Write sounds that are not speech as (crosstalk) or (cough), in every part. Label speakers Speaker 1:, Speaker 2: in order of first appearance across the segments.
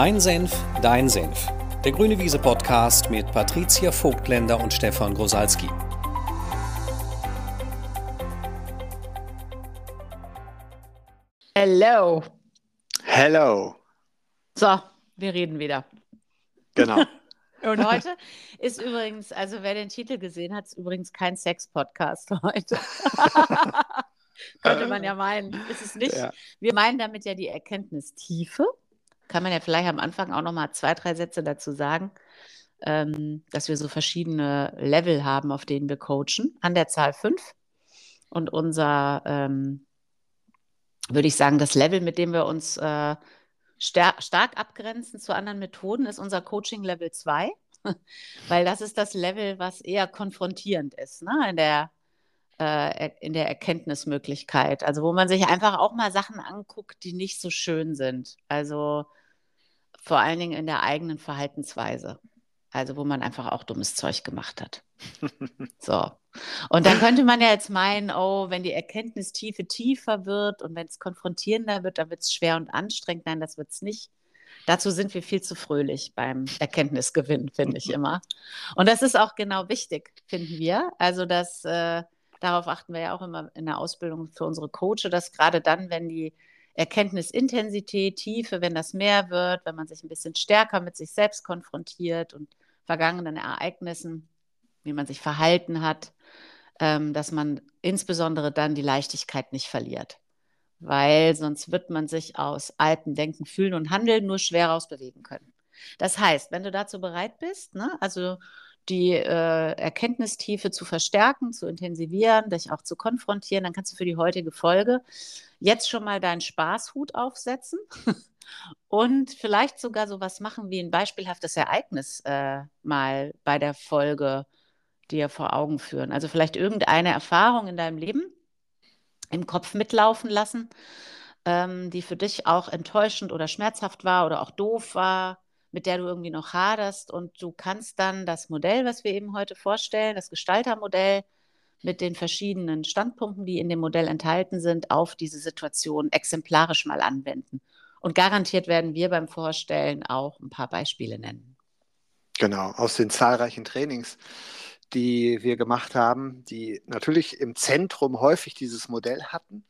Speaker 1: Mein Senf, dein Senf. Der Grüne Wiese Podcast mit Patricia Vogtländer und Stefan Grosalski.
Speaker 2: Hello.
Speaker 3: Hello.
Speaker 2: So, wir reden wieder.
Speaker 3: Genau. (laughs)
Speaker 2: Und heute ist übrigens, also wer den Titel gesehen hat, ist übrigens kein Sex-Podcast heute. (laughs) Könnte man ja meinen. Ist es nicht.
Speaker 3: Ja.
Speaker 2: Wir meinen damit ja die Erkenntnistiefe. Kann man ja vielleicht am Anfang auch noch mal zwei, drei Sätze dazu sagen, ähm, dass wir so verschiedene Level haben, auf denen wir coachen, an der Zahl fünf. Und unser, ähm, würde ich sagen, das Level, mit dem wir uns äh, star stark abgrenzen zu anderen Methoden, ist unser Coaching Level 2. (laughs) Weil das ist das Level, was eher konfrontierend ist, ne? in der äh, in der Erkenntnismöglichkeit. Also wo man sich einfach auch mal Sachen anguckt, die nicht so schön sind. Also vor allen Dingen in der eigenen Verhaltensweise. Also wo man einfach auch dummes Zeug gemacht hat. (laughs) so. Und dann könnte man ja jetzt meinen, oh, wenn die Erkenntnistiefe tiefer wird und wenn es konfrontierender wird, dann wird es schwer und anstrengend. Nein, das wird es nicht. Dazu sind wir viel zu fröhlich beim Erkenntnisgewinn, finde ich immer. Und das ist auch genau wichtig, finden wir. Also, dass äh, darauf achten wir ja auch immer in der Ausbildung für unsere Coaches, dass gerade dann, wenn die Erkenntnisintensität, Tiefe, wenn das mehr wird, wenn man sich ein bisschen stärker mit sich selbst konfrontiert und vergangenen Ereignissen, wie man sich verhalten hat, ähm, dass man insbesondere dann die Leichtigkeit nicht verliert. Weil sonst wird man sich aus alten Denken, Fühlen und Handeln nur schwer rausbewegen können. Das heißt, wenn du dazu bereit bist, ne, also die äh, Erkenntnistiefe zu verstärken, zu intensivieren, dich auch zu konfrontieren, dann kannst du für die heutige Folge jetzt schon mal deinen Spaßhut aufsetzen (laughs) und vielleicht sogar sowas machen wie ein beispielhaftes Ereignis äh, mal bei der Folge dir vor Augen führen. Also vielleicht irgendeine Erfahrung in deinem Leben im Kopf mitlaufen lassen, ähm, die für dich auch enttäuschend oder schmerzhaft war oder auch doof war, mit der du irgendwie noch haderst. Und du kannst dann das Modell, was wir eben heute vorstellen, das Gestaltermodell mit den verschiedenen Standpunkten, die in dem Modell enthalten sind, auf diese Situation exemplarisch mal anwenden. Und garantiert werden wir beim Vorstellen auch ein paar Beispiele nennen.
Speaker 3: Genau, aus den zahlreichen Trainings, die wir gemacht haben, die natürlich im Zentrum häufig dieses Modell hatten,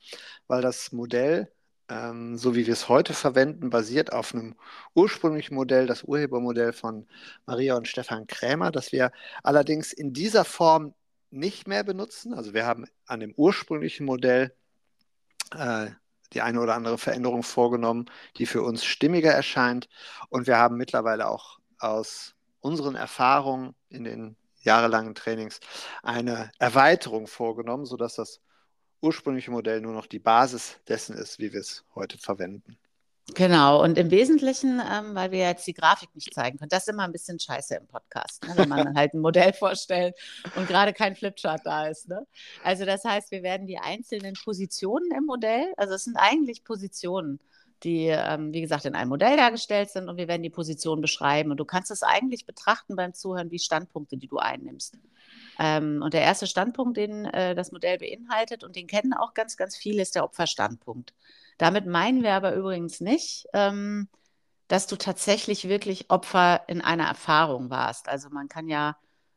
Speaker 3: weil das Modell, ähm, so wie wir es heute verwenden, basiert auf einem ursprünglichen Modell, das Urhebermodell von Maria und Stefan Krämer, das wir allerdings in dieser Form nicht mehr benutzen. Also wir haben an dem ursprünglichen Modell äh, die eine oder andere Veränderung vorgenommen, die für uns stimmiger erscheint. Und wir haben mittlerweile auch aus unseren Erfahrungen in den jahrelangen Trainings eine Erweiterung vorgenommen, sodass das ursprüngliche Modell nur noch die Basis dessen ist, wie wir es heute verwenden.
Speaker 2: Genau, und im Wesentlichen, ähm, weil wir jetzt die Grafik nicht zeigen können, das ist immer ein bisschen scheiße im Podcast, ne, wenn man dann (laughs) halt ein Modell vorstellt und gerade kein Flipchart da ist. Ne? Also das heißt, wir werden die einzelnen Positionen im Modell, also es sind eigentlich Positionen, die, ähm, wie gesagt, in einem Modell dargestellt sind und wir werden die Position beschreiben. Und du kannst es eigentlich betrachten beim Zuhören wie Standpunkte, die du einnimmst. Ähm, und der erste Standpunkt, den äh, das Modell beinhaltet, und den kennen auch ganz, ganz viele, ist der Opferstandpunkt. Damit meinen wir aber übrigens nicht, ähm, dass du tatsächlich wirklich Opfer in einer Erfahrung warst. Also man kann ja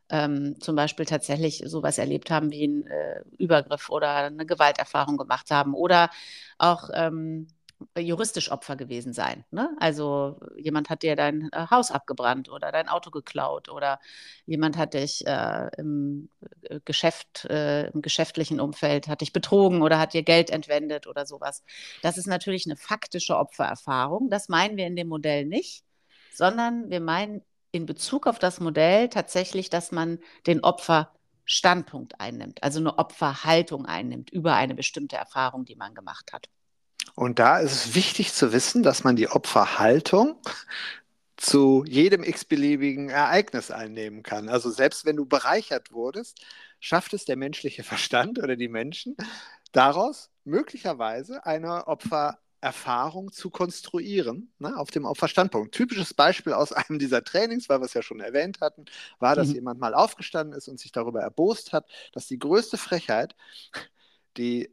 Speaker 2: ähm, zum Beispiel tatsächlich sowas erlebt haben wie ein äh, Übergriff oder eine Gewalterfahrung gemacht haben oder auch ähm, juristisch Opfer gewesen sein. Ne? Also jemand hat dir dein äh, Haus abgebrannt oder dein Auto geklaut oder jemand hat dich äh, im äh, Geschäft, äh, im geschäftlichen Umfeld, hat dich betrogen oder hat dir Geld entwendet oder sowas. Das ist natürlich eine faktische Opfererfahrung. Das meinen wir in dem Modell nicht, sondern wir meinen in Bezug auf das Modell tatsächlich, dass man den Opferstandpunkt einnimmt, also eine Opferhaltung einnimmt über eine bestimmte Erfahrung, die man gemacht hat.
Speaker 3: Und da ist es wichtig zu wissen, dass man die Opferhaltung zu jedem x-beliebigen Ereignis einnehmen kann. Also selbst wenn du bereichert wurdest, schafft es der menschliche Verstand oder die Menschen daraus möglicherweise eine Opfererfahrung zu konstruieren, ne, auf dem Opferstandpunkt. Typisches Beispiel aus (laughs) einem dieser Trainings, weil wir es ja schon erwähnt hatten, war, dass mhm. jemand mal aufgestanden ist und sich darüber erbost hat, dass die größte Frechheit, die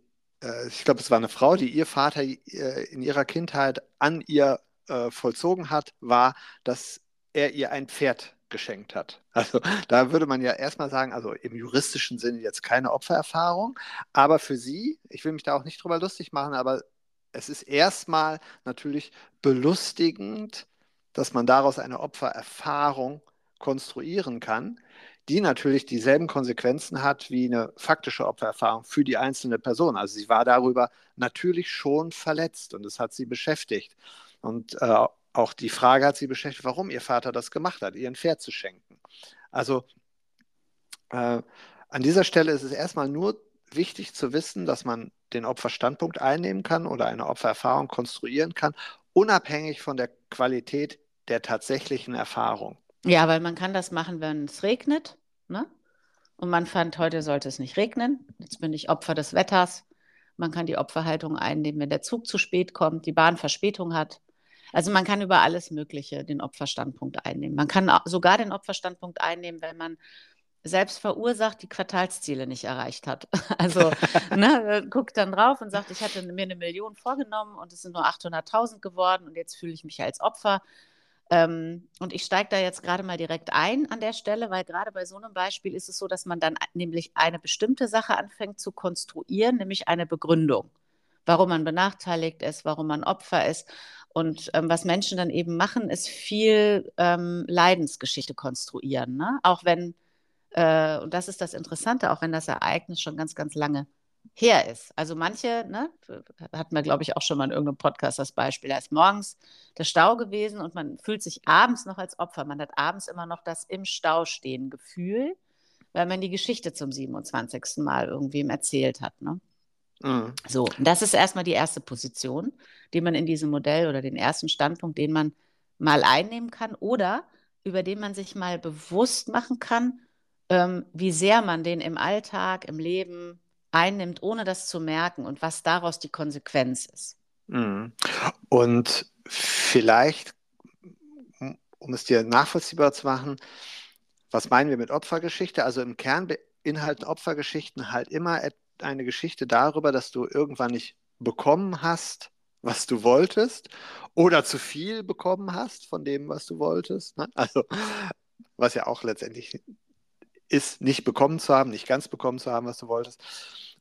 Speaker 3: ich glaube, es war eine Frau, die ihr Vater äh, in ihrer Kindheit an ihr äh, vollzogen hat, war, dass er ihr ein Pferd geschenkt hat. Also da würde man ja erstmal sagen, also im juristischen Sinne jetzt keine Opfererfahrung, aber für sie, ich will mich da auch nicht drüber lustig machen, aber es ist erstmal natürlich belustigend, dass man daraus eine Opfererfahrung konstruieren kann, die natürlich dieselben Konsequenzen hat wie eine faktische Opfererfahrung für die einzelne Person. Also sie war darüber natürlich schon verletzt und es hat sie beschäftigt. Und äh, auch die Frage hat sie beschäftigt, warum ihr Vater das gemacht hat, ihr ein Pferd zu schenken. Also äh, an dieser Stelle ist es erstmal nur wichtig zu wissen, dass man den Opferstandpunkt einnehmen kann oder eine Opfererfahrung konstruieren kann, unabhängig von der Qualität der tatsächlichen Erfahrung.
Speaker 2: Ja, weil man kann das machen, wenn es regnet. Ne? Und man fand, heute sollte es nicht regnen. Jetzt bin ich Opfer des Wetters. Man kann die Opferhaltung einnehmen, wenn der Zug zu spät kommt, die Bahn Verspätung hat. Also man kann über alles Mögliche den Opferstandpunkt einnehmen. Man kann sogar den Opferstandpunkt einnehmen, wenn man selbst verursacht die Quartalsziele nicht erreicht hat. (laughs) Also ne, guckt dann drauf und sagt, ich hatte mir eine Million vorgenommen und es sind nur 800.000 geworden und jetzt fühle ich mich als Opfer. Ähm, und ich steige da jetzt gerade mal direkt ein an der Stelle, weil gerade bei so einem Beispiel ist es so, dass man dann nämlich eine bestimmte Sache anfängt zu konstruieren, nämlich eine Begründung, warum man benachteiligt ist, warum man Opfer ist. Und ähm, was Menschen dann eben machen, ist viel ähm, Leidensgeschichte konstruieren. Ne? Auch wenn, äh, und das ist das Interessante, auch wenn das Ereignis schon ganz, ganz lange her ist. Also manche, ne, hatten wir, glaube ich, auch schon mal in irgendeinem Podcast das Beispiel, da ist morgens der Stau gewesen und man fühlt sich abends noch als Opfer. Man hat abends immer noch das im Stau stehen Gefühl, weil man die Geschichte zum 27. Mal irgendwem erzählt hat. Ne? Mhm. So, das ist erstmal die erste Position, die man in diesem Modell oder den ersten Standpunkt, den man mal einnehmen kann oder über den man sich mal bewusst machen kann, ähm, wie sehr man den im Alltag, im Leben einnimmt, ohne das zu merken und was daraus die Konsequenz ist.
Speaker 3: Mhm. Und vielleicht, um es dir nachvollziehbar zu machen, was meinen wir mit Opfergeschichte? Also im Kern beinhalten Opfergeschichten halt immer eine Geschichte darüber, dass du irgendwann nicht bekommen hast, was du wolltest, oder zu viel bekommen hast von dem, was du wolltest. Ne? Also, was ja auch letztendlich ist, nicht bekommen zu haben, nicht ganz bekommen zu haben, was du wolltest.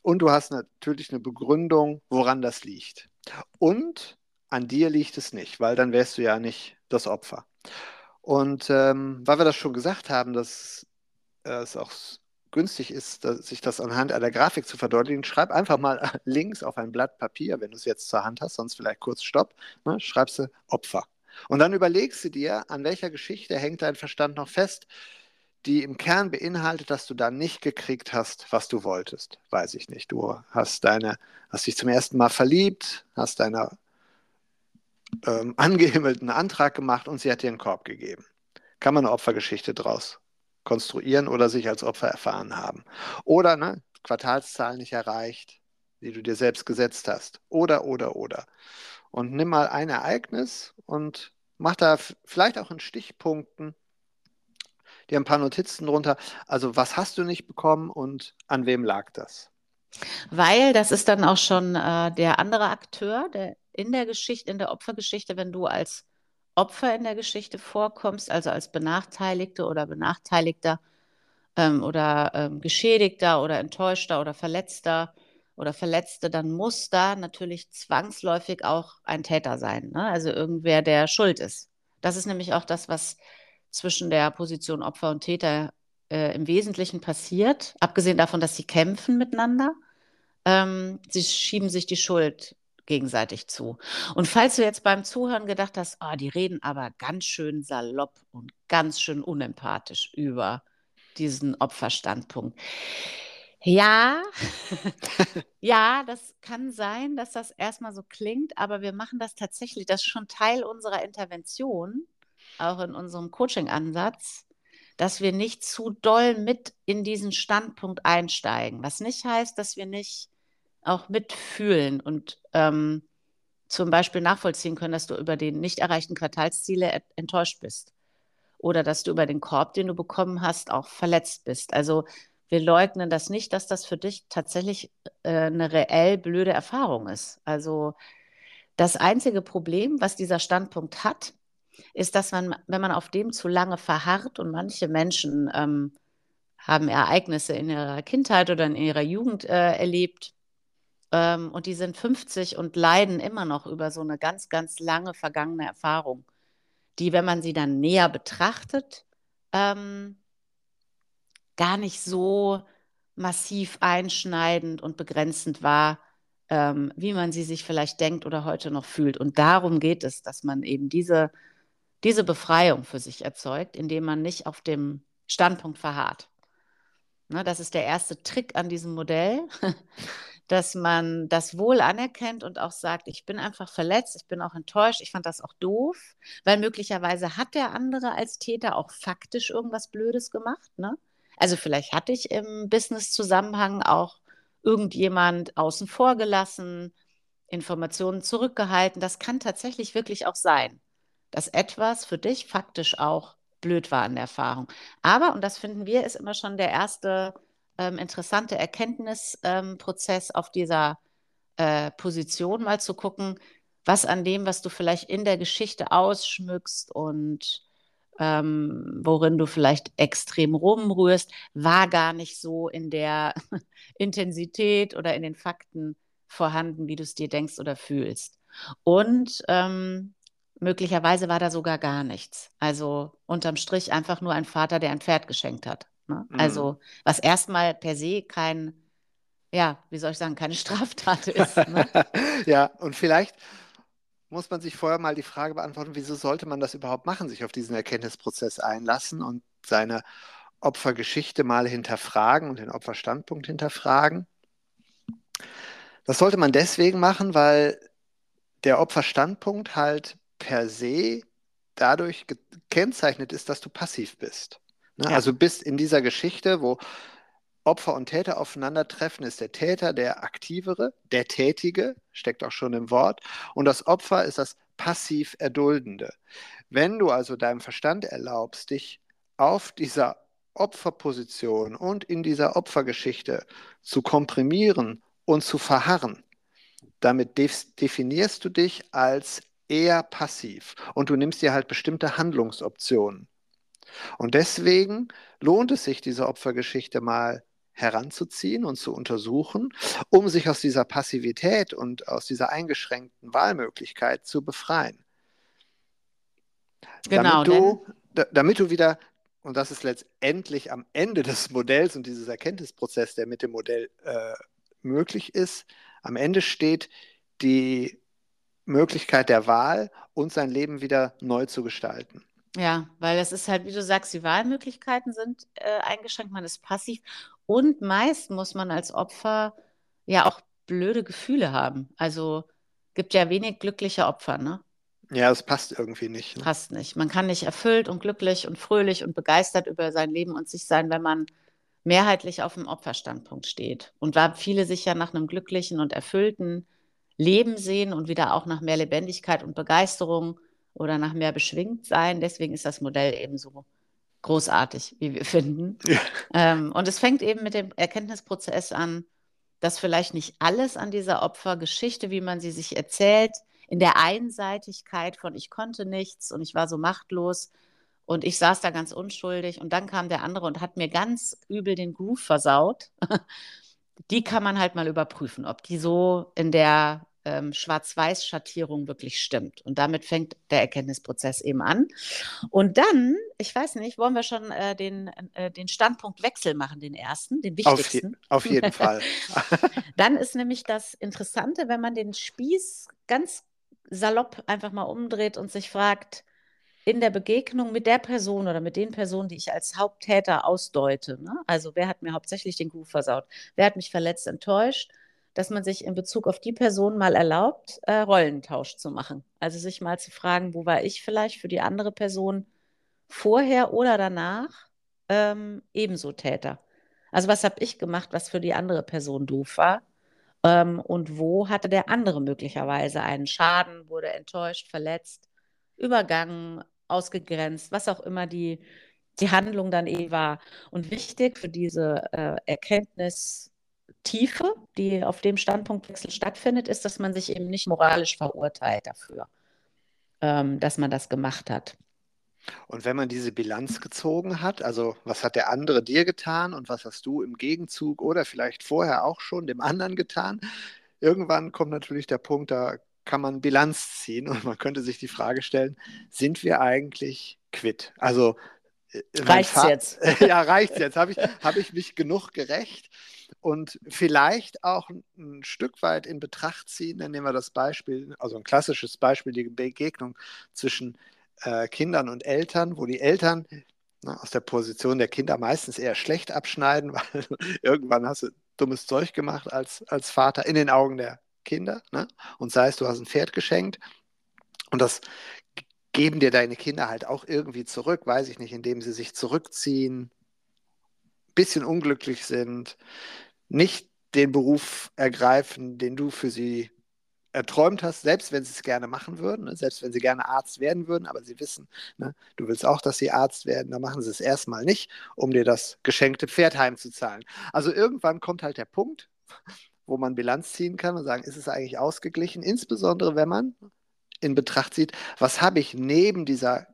Speaker 3: Und du hast natürlich eine Begründung, woran das liegt. Und an dir liegt es nicht, weil dann wärst du ja nicht das Opfer. Und ähm, weil wir das schon gesagt haben, dass äh, es auch günstig ist, sich das anhand einer Grafik zu verdeutlichen, schreib einfach mal (laughs) links auf ein Blatt Papier, wenn du es jetzt zur Hand hast, sonst vielleicht kurz Stopp, ne, schreibst du Opfer. Und dann überlegst du dir, an welcher Geschichte hängt dein Verstand noch fest, die im Kern beinhaltet, dass du da nicht gekriegt hast, was du wolltest. Weiß ich nicht. Du hast deine, hast dich zum ersten Mal verliebt, hast deiner ähm, (laughs) angehimmelten Antrag gemacht und sie hat dir einen Korb gegeben. Kann man eine Opfergeschichte draus konstruieren oder sich als Opfer erfahren haben. Oder ne, Quartalszahlen nicht erreicht, die du dir selbst gesetzt hast. Oder, oder, oder. Und nimm mal ein Ereignis und mach da vielleicht auch in Stichpunkten dir ein paar Notizen drunter. Also was hast du nicht bekommen und an wem lag das?
Speaker 2: Weil das ist dann auch schon äh, der andere Akteur, der in der Geschichte, in der Opfergeschichte, wenn du als Opfer in der Geschichte vorkommst, also als Benachteiligte oder Benachteiligter ähm, oder ähm, Geschädigter oder Enttäuschter oder Verletzter oder Verletzte, dann muss da natürlich zwangsläufig auch ein Täter sein. Ne? Also irgendwer, der schuld ist. Das ist nämlich auch das, was zwischen der Position Opfer und Täter äh, im Wesentlichen passiert, abgesehen davon, dass sie kämpfen miteinander. Ähm, sie schieben sich die Schuld gegenseitig zu. Und falls du jetzt beim Zuhören gedacht hast, oh, die reden aber ganz schön salopp und ganz schön unempathisch über diesen Opferstandpunkt. Ja, (laughs) ja, das kann sein, dass das erstmal so klingt, aber wir machen das tatsächlich, das ist schon Teil unserer Intervention, auch in unserem Coaching-Ansatz, dass wir nicht zu doll mit in diesen Standpunkt einsteigen. Was nicht heißt, dass wir nicht auch mitfühlen und ähm, zum Beispiel nachvollziehen können, dass du über die nicht erreichten Quartalsziele enttäuscht bist oder dass du über den Korb, den du bekommen hast, auch verletzt bist. Also wir leugnen das nicht, dass das für dich tatsächlich äh, eine reell blöde Erfahrung ist. Also Das einzige Problem, was dieser Standpunkt hat, ist, dass man, wenn man auf dem zu lange verharrt und manche Menschen ähm, haben Ereignisse in ihrer Kindheit oder in ihrer Jugend äh, erlebt ähm, und die sind 50 und leiden immer noch über so eine ganz, ganz lange vergangene Erfahrung, die, wenn man sie dann näher betrachtet, ähm, gar nicht so massiv einschneidend und begrenzend war, ähm, wie man sie sich vielleicht denkt oder heute noch fühlt. Und darum geht es, dass man eben diese, diese Befreiung für sich erzeugt, indem man nicht auf dem Standpunkt verharrt. Ne, das ist der erste Trick an diesem Modell, (laughs) dass man das wohl anerkennt und auch sagt, ich bin einfach verletzt, ich bin auch enttäuscht, ich fand das auch doof, weil möglicherweise hat der andere als Täter auch faktisch irgendwas Blödes gemacht. Ne? Also vielleicht hatte ich im Business-Zusammenhang auch irgendjemand außen vor gelassen, Informationen zurückgehalten. Das kann tatsächlich wirklich auch sein, dass etwas für dich faktisch auch blöd war an der Erfahrung. Aber, und das finden wir, ist immer schon der erste ähm, interessante Erkenntnisprozess ähm, auf dieser äh, Position, mal zu gucken, was an dem, was du vielleicht in der Geschichte ausschmückst und ähm, worin du vielleicht extrem rumrührst, war gar nicht so in der (laughs) Intensität oder in den Fakten vorhanden, wie du es dir denkst oder fühlst. Und ähm, möglicherweise war da sogar gar nichts. Also unterm Strich einfach nur ein Vater, der ein Pferd geschenkt hat. Ne? Mhm. Also was erstmal per se kein, ja, wie soll ich sagen, keine (laughs) Straftat ist. Ne? (laughs)
Speaker 3: ja, und vielleicht muss man sich vorher mal die Frage beantworten, wieso sollte man das überhaupt machen, sich auf diesen Erkenntnisprozess einlassen und seine Opfergeschichte mal hinterfragen und den Opferstandpunkt hinterfragen. Das sollte man deswegen machen, weil der Opferstandpunkt halt per se dadurch gekennzeichnet ist, dass du passiv bist. Ne? Ja. Also bist in dieser Geschichte, wo Opfer und Täter aufeinandertreffen, ist der Täter der Aktivere, der Tätige, steckt auch schon im Wort, und das Opfer ist das passiv Erduldende. Wenn du also deinem Verstand erlaubst, dich auf dieser Opferposition und in dieser Opfergeschichte zu komprimieren und zu verharren, damit definierst du dich als eher passiv und du nimmst dir halt bestimmte Handlungsoptionen. Und deswegen lohnt es sich, diese Opfergeschichte mal heranzuziehen und zu untersuchen, um sich aus dieser Passivität und aus dieser eingeschränkten Wahlmöglichkeit zu befreien. Genau, damit du, damit du wieder, und das ist letztendlich am Ende des Modells und dieses Erkenntnisprozess, der mit dem Modell äh, möglich ist, am Ende steht die Möglichkeit der Wahl und sein Leben wieder neu zu gestalten.
Speaker 2: Ja, weil das ist halt, wie du sagst, die Wahlmöglichkeiten sind äh, eingeschränkt, man ist passiv und meist muss man als Opfer ja auch blöde Gefühle haben. Also gibt ja wenig glückliche Opfer, ne?
Speaker 3: Ja, es passt irgendwie nicht.
Speaker 2: Ne? Passt nicht. Man kann nicht erfüllt und glücklich und fröhlich und begeistert über sein Leben und sich sein, wenn man mehrheitlich auf dem Opferstandpunkt steht. Und weil viele sich ja nach einem glücklichen und erfüllten Leben sehen und wieder auch nach mehr Lebendigkeit und Begeisterung oder nach mehr Beschwingtsein. Deswegen ist das Modell eben so großartig, wie wir (laughs) finden. Ja. Ähm, und es fängt eben mit dem Erkenntnisprozess an, dass vielleicht nicht alles an dieser Opfergeschichte, wie man sie sich erzählt, in der Einseitigkeit von ich konnte nichts und ich war so machtlos und ich saß da ganz unschuldig und dann kam der andere und hat mir ganz übel den Groove versaut. (laughs) die kann man halt mal überprüfen, ob die so in der ähm, Schwarz-Weiß-Schattierung wirklich stimmt. Und damit fängt der Erkenntnisprozess eben an. Und dann, ich weiß nicht, wollen wir schon äh, den, äh, den Standpunktwechsel machen, den ersten, den wichtigsten?
Speaker 3: Auf, je auf jeden Fall. (laughs) (laughs)
Speaker 2: dann ist nämlich das Interessante, wenn man den Spieß ganz salopp einfach mal umdreht und sich fragt, in der Begegnung mit der Person oder mit den Personen, die ich als Haupttäter ausdeute. Ne? Also wer hat mir hauptsächlich den Groove versaut? Wer hat mich verletzt, enttäuscht? Dass man sich in Bezug auf die Person mal erlaubt, äh, Rollentausch zu machen. Also sich mal zu fragen, wo war ich vielleicht für die andere Person vorher oder danach ähm, ebenso Täter. Also was habe ich gemacht, was für die andere Person doof war? Ähm, und wo hatte der andere möglicherweise einen Schaden, wurde enttäuscht, verletzt, übergangen, ausgegrenzt, was auch immer die, die Handlung dann eh war. Und wichtig für diese äh, Erkenntnis, Tiefe, die auf dem Standpunktwechsel stattfindet, ist, dass man sich eben nicht moralisch verurteilt dafür, ähm, dass man das gemacht hat.
Speaker 3: Und wenn man diese Bilanz gezogen hat, also was hat der andere dir getan und was hast du im Gegenzug oder vielleicht vorher auch schon dem anderen getan, irgendwann kommt natürlich der Punkt, da kann man Bilanz ziehen und man könnte sich die Frage stellen, sind wir eigentlich quitt? Also
Speaker 2: reicht's Vater, jetzt? (laughs)
Speaker 3: ja, reicht's jetzt. Habe ich, hab ich mich genug gerecht? Und vielleicht auch ein Stück weit in Betracht ziehen, dann nehmen wir das Beispiel, also ein klassisches Beispiel, die Begegnung zwischen äh, Kindern und Eltern, wo die Eltern na, aus der Position der Kinder meistens eher schlecht abschneiden, (laughs) weil irgendwann hast du dummes Zeug gemacht als, als Vater in den Augen der Kinder. Ne? Und sei es, du hast ein Pferd geschenkt und das geben dir deine Kinder halt auch irgendwie zurück, weiß ich nicht, indem sie sich zurückziehen, bisschen unglücklich sind, nicht den Beruf ergreifen, den du für sie erträumt hast, selbst wenn sie es gerne machen würden, ne? selbst wenn sie gerne Arzt werden würden, aber sie wissen, ne? du willst auch, dass sie Arzt werden, dann machen sie es erstmal nicht, um dir das geschenkte Pferd heimzuzahlen. Also irgendwann kommt halt der Punkt, wo man Bilanz ziehen kann und sagen, ist es eigentlich ausgeglichen, insbesondere wenn man in Betracht zieht, was habe ich neben dieser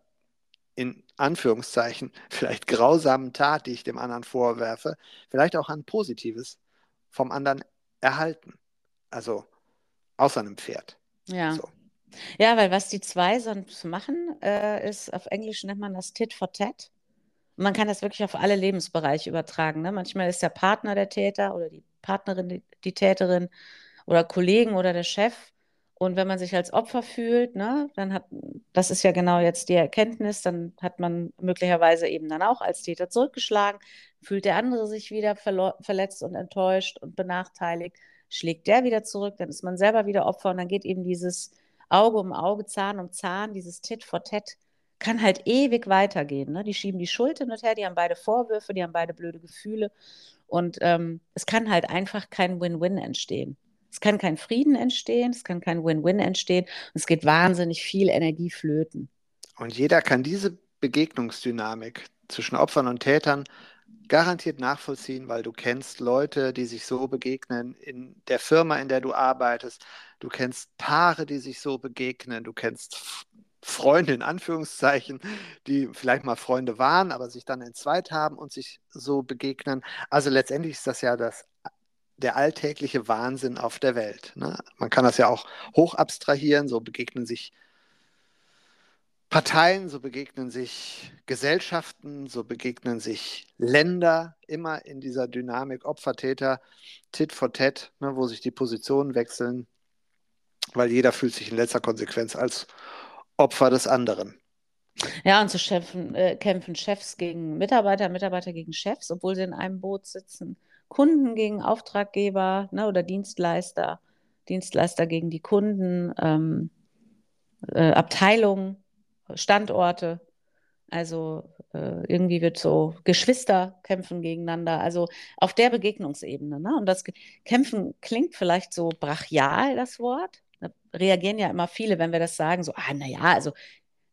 Speaker 3: in Anführungszeichen (laughs) vielleicht grausamen Tat, die ich dem anderen vorwerfe, vielleicht auch ein Positives vom anderen erhalten. Also außer einem Pferd.
Speaker 2: Ja. So. Ja, weil was die zwei sonst machen, äh, ist, auf Englisch nennt man das Tit for Tat. Und man kann das wirklich auf alle Lebensbereiche übertragen. Ne? Manchmal ist der Partner der Täter oder die Partnerin die, die Täterin oder Kollegen oder der Chef. Und wenn man sich als Opfer fühlt, ne, dann hat, das ist ja genau jetzt die Erkenntnis, dann hat man möglicherweise eben dann auch als Täter zurückgeschlagen, fühlt der andere sich wieder verletzt und enttäuscht und benachteiligt schlägt der wieder zurück, dann ist man selber wieder Opfer und dann geht eben dieses Auge um Auge, Zahn um Zahn, dieses Tit for Tat, kann halt ewig weitergehen. Ne? Die schieben die Schuld hin und her, die haben beide Vorwürfe, die haben beide blöde Gefühle und ähm, es kann halt einfach kein Win-Win entstehen. Es kann kein Frieden entstehen, es kann kein Win-Win entstehen und es geht wahnsinnig viel Energie flöten.
Speaker 3: Und jeder kann diese Begegnungsdynamik zwischen Opfern und Tätern garantiert nachvollziehen, weil du kennst Leute, die sich so begegnen in der Firma, in der du arbeitest. Du kennst Paare, die sich so begegnen. Du kennst Freunde in Anführungszeichen, die vielleicht mal Freunde waren, aber sich dann entzweit haben und sich so begegnen. Also letztendlich ist das ja das der alltägliche Wahnsinn auf der Welt. Ne? Man kann das ja auch hoch abstrahieren, so begegnen sich Parteien, so begegnen sich Gesellschaften, so begegnen sich Länder, immer in dieser Dynamik Opfer-Täter, Tit for Tat, ne, wo sich die Positionen wechseln, weil jeder fühlt sich in letzter Konsequenz als Opfer des anderen.
Speaker 2: Ja, und so kämpfen, äh, kämpfen Chefs gegen Mitarbeiter, Mitarbeiter gegen Chefs, obwohl sie in einem Boot sitzen. Kunden gegen Auftraggeber ne, oder Dienstleister, Dienstleister gegen die Kunden, ähm, äh, Abteilungen Standorte. Also äh, irgendwie wird so Geschwister kämpfen gegeneinander. Also auf der Begegnungsebene. Ne? Und das Kämpfen klingt vielleicht so brachial, das Wort. Da reagieren ja immer viele, wenn wir das sagen, so, ah, naja, also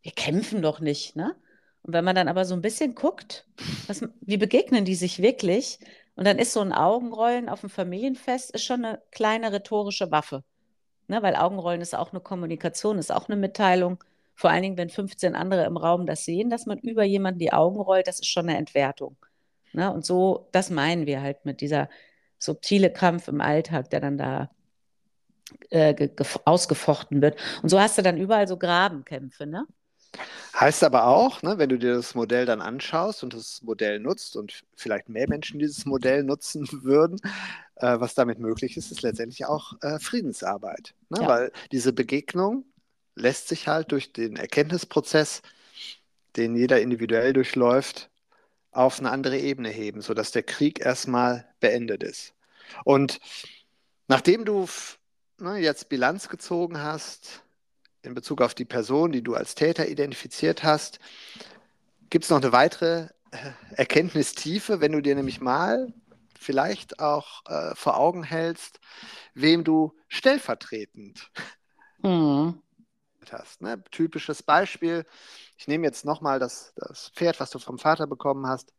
Speaker 2: wir kämpfen doch nicht. Ne? Und wenn man dann aber so ein bisschen guckt, was, wie begegnen die sich wirklich? Und dann ist so ein Augenrollen auf dem Familienfest ist schon eine kleine rhetorische Waffe. Ne? Weil Augenrollen ist auch eine Kommunikation, ist auch eine Mitteilung. Vor allen Dingen, wenn 15 andere im Raum das sehen, dass man über jemanden die Augen rollt, das ist schon eine Entwertung. Ne? Und so, das meinen wir halt mit dieser subtile Kampf im Alltag, der dann da äh, ausgefochten wird. Und so hast du dann überall so Grabenkämpfe, ne?
Speaker 3: Heißt aber auch, ne, wenn du dir das Modell dann anschaust und das Modell nutzt und vielleicht mehr Menschen dieses Modell nutzen (laughs) würden, äh, was damit möglich ist, ist letztendlich auch äh, Friedensarbeit. Ne? Ja. Weil diese Begegnung lässt sich halt durch den Erkenntnisprozess, den jeder individuell durchläuft, auf eine andere Ebene heben, sodass der Krieg erstmal beendet ist. Und nachdem du ne, jetzt Bilanz gezogen hast in Bezug auf die Person, die du als Täter identifiziert hast, gibt es noch eine weitere äh, Erkenntnistiefe, wenn du dir nämlich mal vielleicht auch äh, vor Augen hältst, wem du stellvertretend mhm hast. Ne? Typisches Beispiel. Ich nehme jetzt nochmal das, das Pferd, was du vom Vater bekommen hast.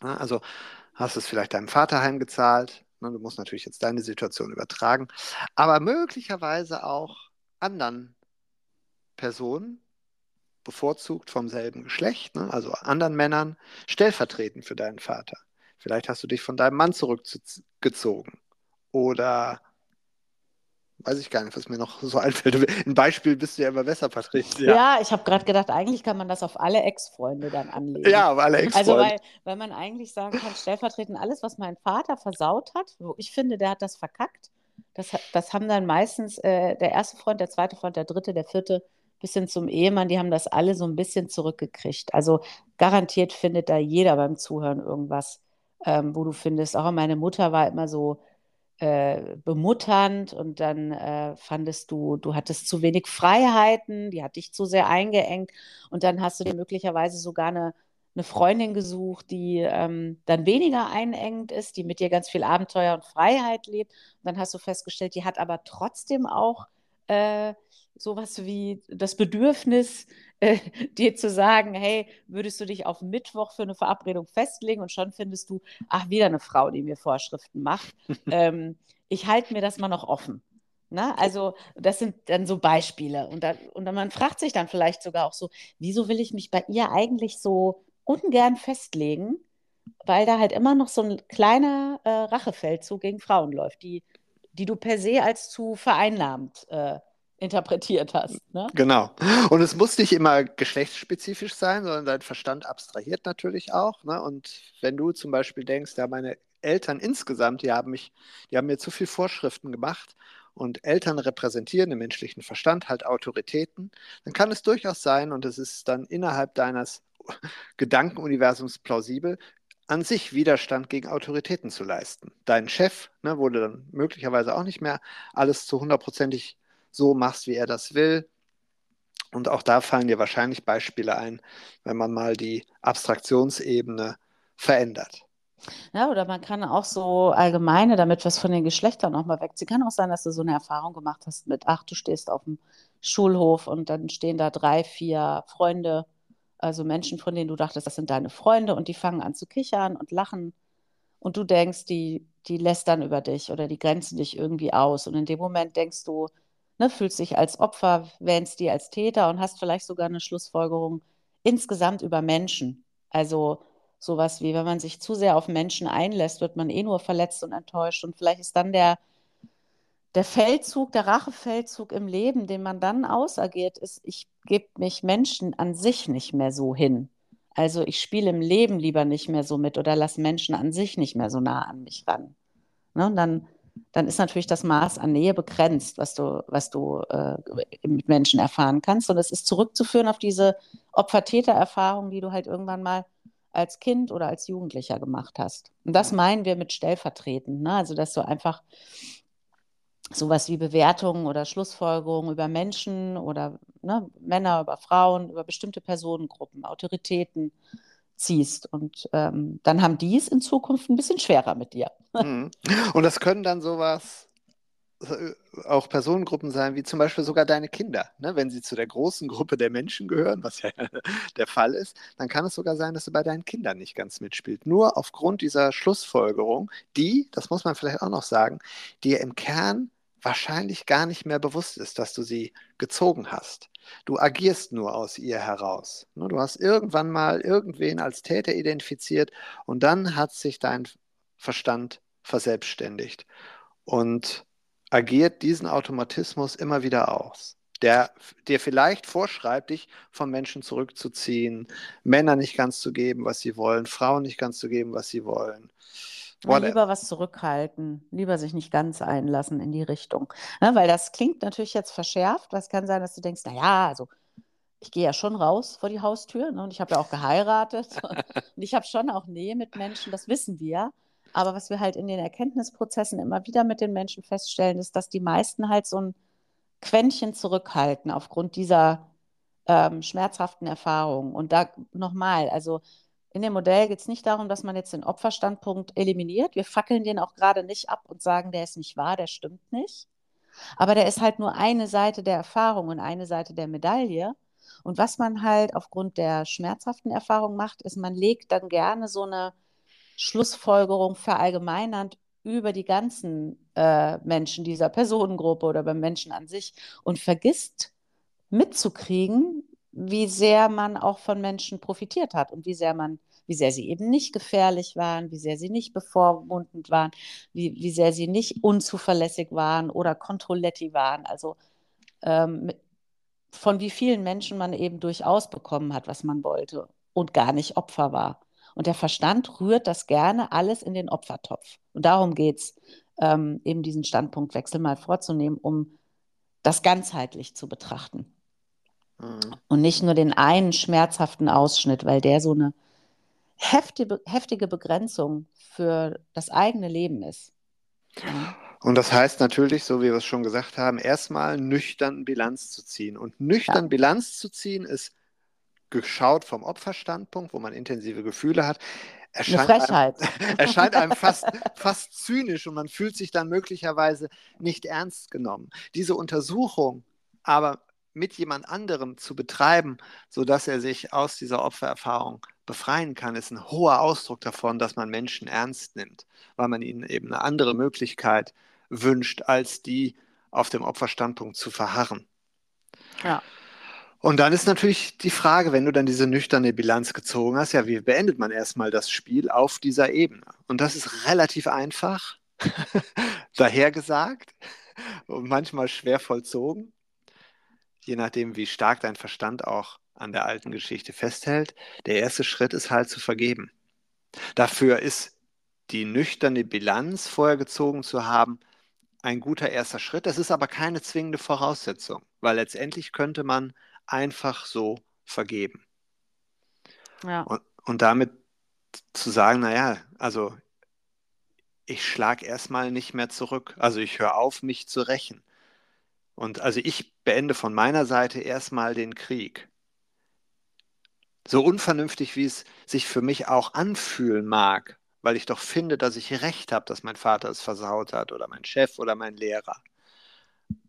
Speaker 3: Also hast es vielleicht deinem Vater heimgezahlt, Ne, du musst natürlich jetzt deine Situation übertragen, aber möglicherweise auch anderen Personen, bevorzugt vom selben Geschlecht, ne, also anderen Männern, stellvertretend für deinen Vater. Vielleicht hast du dich von deinem Mann zurückgezogen oder weiß ich gar nicht, was mir noch so (laughs) einfällt. Ein Beispiel bist du ja immer besser, Patricia.
Speaker 2: Ja, ich habe gerade gedacht, eigentlich kann man das auf alle Ex-Freunde dann anlegen.
Speaker 3: Ja, auf alle Ex-Freunde.
Speaker 2: Also, weil, weil man eigentlich sagen kann, stellvertretend alles, was mein Vater versaut hat, wo ich finde, der hat das verkackt, das, das haben dann meistens äh, der erste Freund, der zweite Freund, der dritte, der vierte, bis hin zum Ehemann, die haben das alle so ein bisschen zurückgekriegt. Also garantiert findet da jeder beim Zuhören irgendwas, ähm, wo du findest, auch meine Mutter war immer so, äh, bemutternd und dann äh, fandest du, du hattest zu wenig Freiheiten, die hat dich zu sehr eingeengt und dann hast du dir möglicherweise sogar eine, eine Freundin gesucht, die ähm, dann weniger einengt ist, die mit dir ganz viel Abenteuer und Freiheit lebt. Und dann hast du festgestellt, die hat aber trotzdem auch äh, sowas wie das Bedürfnis, äh, (laughs) dir zu sagen, hey, würdest du dich auf Mittwoch für eine Verabredung festlegen und schon findest du, ach, wieder eine Frau, die mir Vorschriften macht. (laughs) ähm, ich halte mir das mal noch offen. Na, ne? also das sind dann so Beispiele. Und, da, und dann, man fragt sich dann vielleicht sogar auch so, wieso will ich mich bei ihr eigentlich so ungern festlegen? Weil da halt immer noch so ein kleiner äh, Rachefeldzug gegen Frauen läuft, die, die du per se als zu vereinnahmt äh, interpretiert hast. Ne?
Speaker 3: Genau. Und es muss nicht immer geschlechtsspezifisch sein, sondern dein Verstand abstrahiert natürlich auch. Ne? Und wenn du zum Beispiel denkst, ja, meine Eltern insgesamt, die haben mich, die haben mir zu viel Vorschriften gemacht und Eltern repräsentieren im menschlichen Verstand halt Autoritäten, dann kann es durchaus sein, und es ist dann innerhalb deines Gedankenuniversums plausibel, an sich Widerstand gegen Autoritäten zu leisten. Dein Chef ne, wurde dann möglicherweise auch nicht mehr alles zu hundertprozentig so machst, wie er das will. Und auch da fallen dir wahrscheinlich Beispiele ein, wenn man mal die Abstraktionsebene verändert.
Speaker 2: Ja, oder man kann auch so allgemeine, damit was von den Geschlechtern auch mal wegziehen. Kann auch sein, dass du so eine Erfahrung gemacht hast mit, ach, du stehst auf dem Schulhof und dann stehen da drei, vier Freunde, also Menschen, von denen du dachtest, das sind deine Freunde und die fangen an zu kichern und lachen und du denkst, die, die lästern über dich oder die grenzen dich irgendwie aus. Und in dem Moment denkst du, ne, fühlst dich als Opfer, wähnst die als Täter und hast vielleicht sogar eine Schlussfolgerung insgesamt über Menschen. Also sowas wie, wenn man sich zu sehr auf Menschen einlässt, wird man eh nur verletzt und enttäuscht. Und vielleicht ist dann der, der Feldzug, der Rachefeldzug im Leben, den man dann ausagiert, ist, ich gebe mich Menschen an sich nicht mehr so hin. Also ich spiele im Leben lieber nicht mehr so mit oder lasse Menschen an sich nicht mehr so nah an mich ran. Ne? Und dann dann ist natürlich das Maß an Nähe begrenzt, was du, was du äh, mit Menschen erfahren kannst. Und es ist zurückzuführen auf diese Opfer-Täter-Erfahrung, die du halt irgendwann mal als Kind oder als Jugendlicher gemacht hast. Und das meinen wir mit stellvertretend. Ne? Also, dass du einfach sowas wie Bewertungen oder Schlussfolgerungen über Menschen oder ne, Männer, über Frauen, über bestimmte Personengruppen, Autoritäten ziehst. Und ähm, dann haben die es in Zukunft ein bisschen schwerer mit dir.
Speaker 3: Mhm. Und das können dann sowas äh, auch Personengruppen sein, wie zum Beispiel sogar deine Kinder. Ne? Wenn sie zu der großen Gruppe der Menschen gehören, was ja (laughs) der Fall ist, dann kann es sogar sein, dass du bei deinen Kindern nicht ganz mitspielt. Nur aufgrund dieser Schlussfolgerung, die, das muss man vielleicht auch noch sagen, dir im Kern wahrscheinlich gar nicht mehr bewusst ist, dass du sie gezogen hast. Du agierst nur aus ihr heraus. Ne, du hast irgendwann mal irgendwen als Täter identifiziert und dann hat sich dein Verstand verselbstständigt und agiert diesen Automatismus immer wieder aus, der dir vielleicht vorschreibt, dich von Menschen zurückzuziehen, Männer nicht ganz zu geben, was sie wollen, Frauen nicht ganz zu geben, was sie wollen.
Speaker 2: Ja, lieber was zurückhalten, lieber sich nicht ganz einlassen in die Richtung. Ne, weil das klingt natürlich jetzt verschärft. Was kann sein, dass du denkst, naja, also ich gehe ja schon raus vor die Haustür ne, und ich habe ja auch geheiratet (laughs) und ich habe schon auch Nähe mit Menschen, das wissen wir. Aber was wir halt in den Erkenntnisprozessen immer wieder mit den Menschen feststellen, ist, dass die meisten halt so ein Quäntchen zurückhalten aufgrund dieser ähm, schmerzhaften Erfahrungen. Und da nochmal, also in dem Modell geht es nicht darum, dass man jetzt den Opferstandpunkt eliminiert. Wir fackeln den auch gerade nicht ab und sagen, der ist nicht wahr, der stimmt nicht. Aber der ist halt nur eine Seite der Erfahrung und eine Seite der Medaille. Und was man halt aufgrund der schmerzhaften Erfahrung macht, ist, man legt dann gerne so eine Schlussfolgerung verallgemeinernd über die ganzen äh, Menschen dieser Personengruppe oder beim Menschen an sich und vergisst mitzukriegen, wie sehr man auch von Menschen profitiert hat und wie sehr man, wie sehr sie eben nicht gefährlich waren, wie sehr sie nicht bevormundend waren, wie, wie sehr sie nicht unzuverlässig waren oder Kontrolletti waren. Also ähm, von wie vielen Menschen man eben durchaus bekommen hat, was man wollte und gar nicht Opfer war. Und der Verstand rührt das gerne alles in den Opfertopf. Und darum geht es, ähm, eben diesen Standpunktwechsel mal vorzunehmen, um das ganzheitlich zu betrachten. Mhm. Und nicht nur den einen schmerzhaften Ausschnitt, weil der so eine heftige, heftige Begrenzung für das eigene Leben ist.
Speaker 3: Ja. Und das heißt natürlich, so wie wir es schon gesagt haben, erstmal nüchtern Bilanz zu ziehen. Und nüchtern ja. Bilanz zu ziehen ist geschaut vom Opferstandpunkt, wo man intensive Gefühle hat, erscheint einem, (laughs) erscheint einem fast, fast zynisch und man fühlt sich dann möglicherweise nicht ernst genommen. Diese Untersuchung aber mit jemand anderem zu betreiben, sodass er sich aus dieser Opfererfahrung befreien kann, ist ein hoher Ausdruck davon, dass man Menschen ernst nimmt, weil man ihnen eben eine andere Möglichkeit wünscht, als die auf dem Opferstandpunkt zu verharren. Ja. Und dann ist natürlich die Frage, wenn du dann diese nüchterne Bilanz gezogen hast, ja, wie beendet man erstmal das Spiel auf dieser Ebene? Und das ist relativ einfach, (laughs) dahergesagt und manchmal schwer vollzogen, je nachdem, wie stark dein Verstand auch an der alten Geschichte festhält. Der erste Schritt ist halt zu vergeben. Dafür ist die nüchterne Bilanz vorher gezogen zu haben, ein guter erster Schritt. Das ist aber keine zwingende Voraussetzung, weil letztendlich könnte man einfach so vergeben. Ja. Und, und damit zu sagen, naja, also ich schlage erstmal nicht mehr zurück. Also ich höre auf, mich zu rächen. Und also ich beende von meiner Seite erstmal den Krieg. So unvernünftig, wie es sich für mich auch anfühlen mag, weil ich doch finde, dass ich recht habe, dass mein Vater es versaut hat oder mein Chef oder mein Lehrer.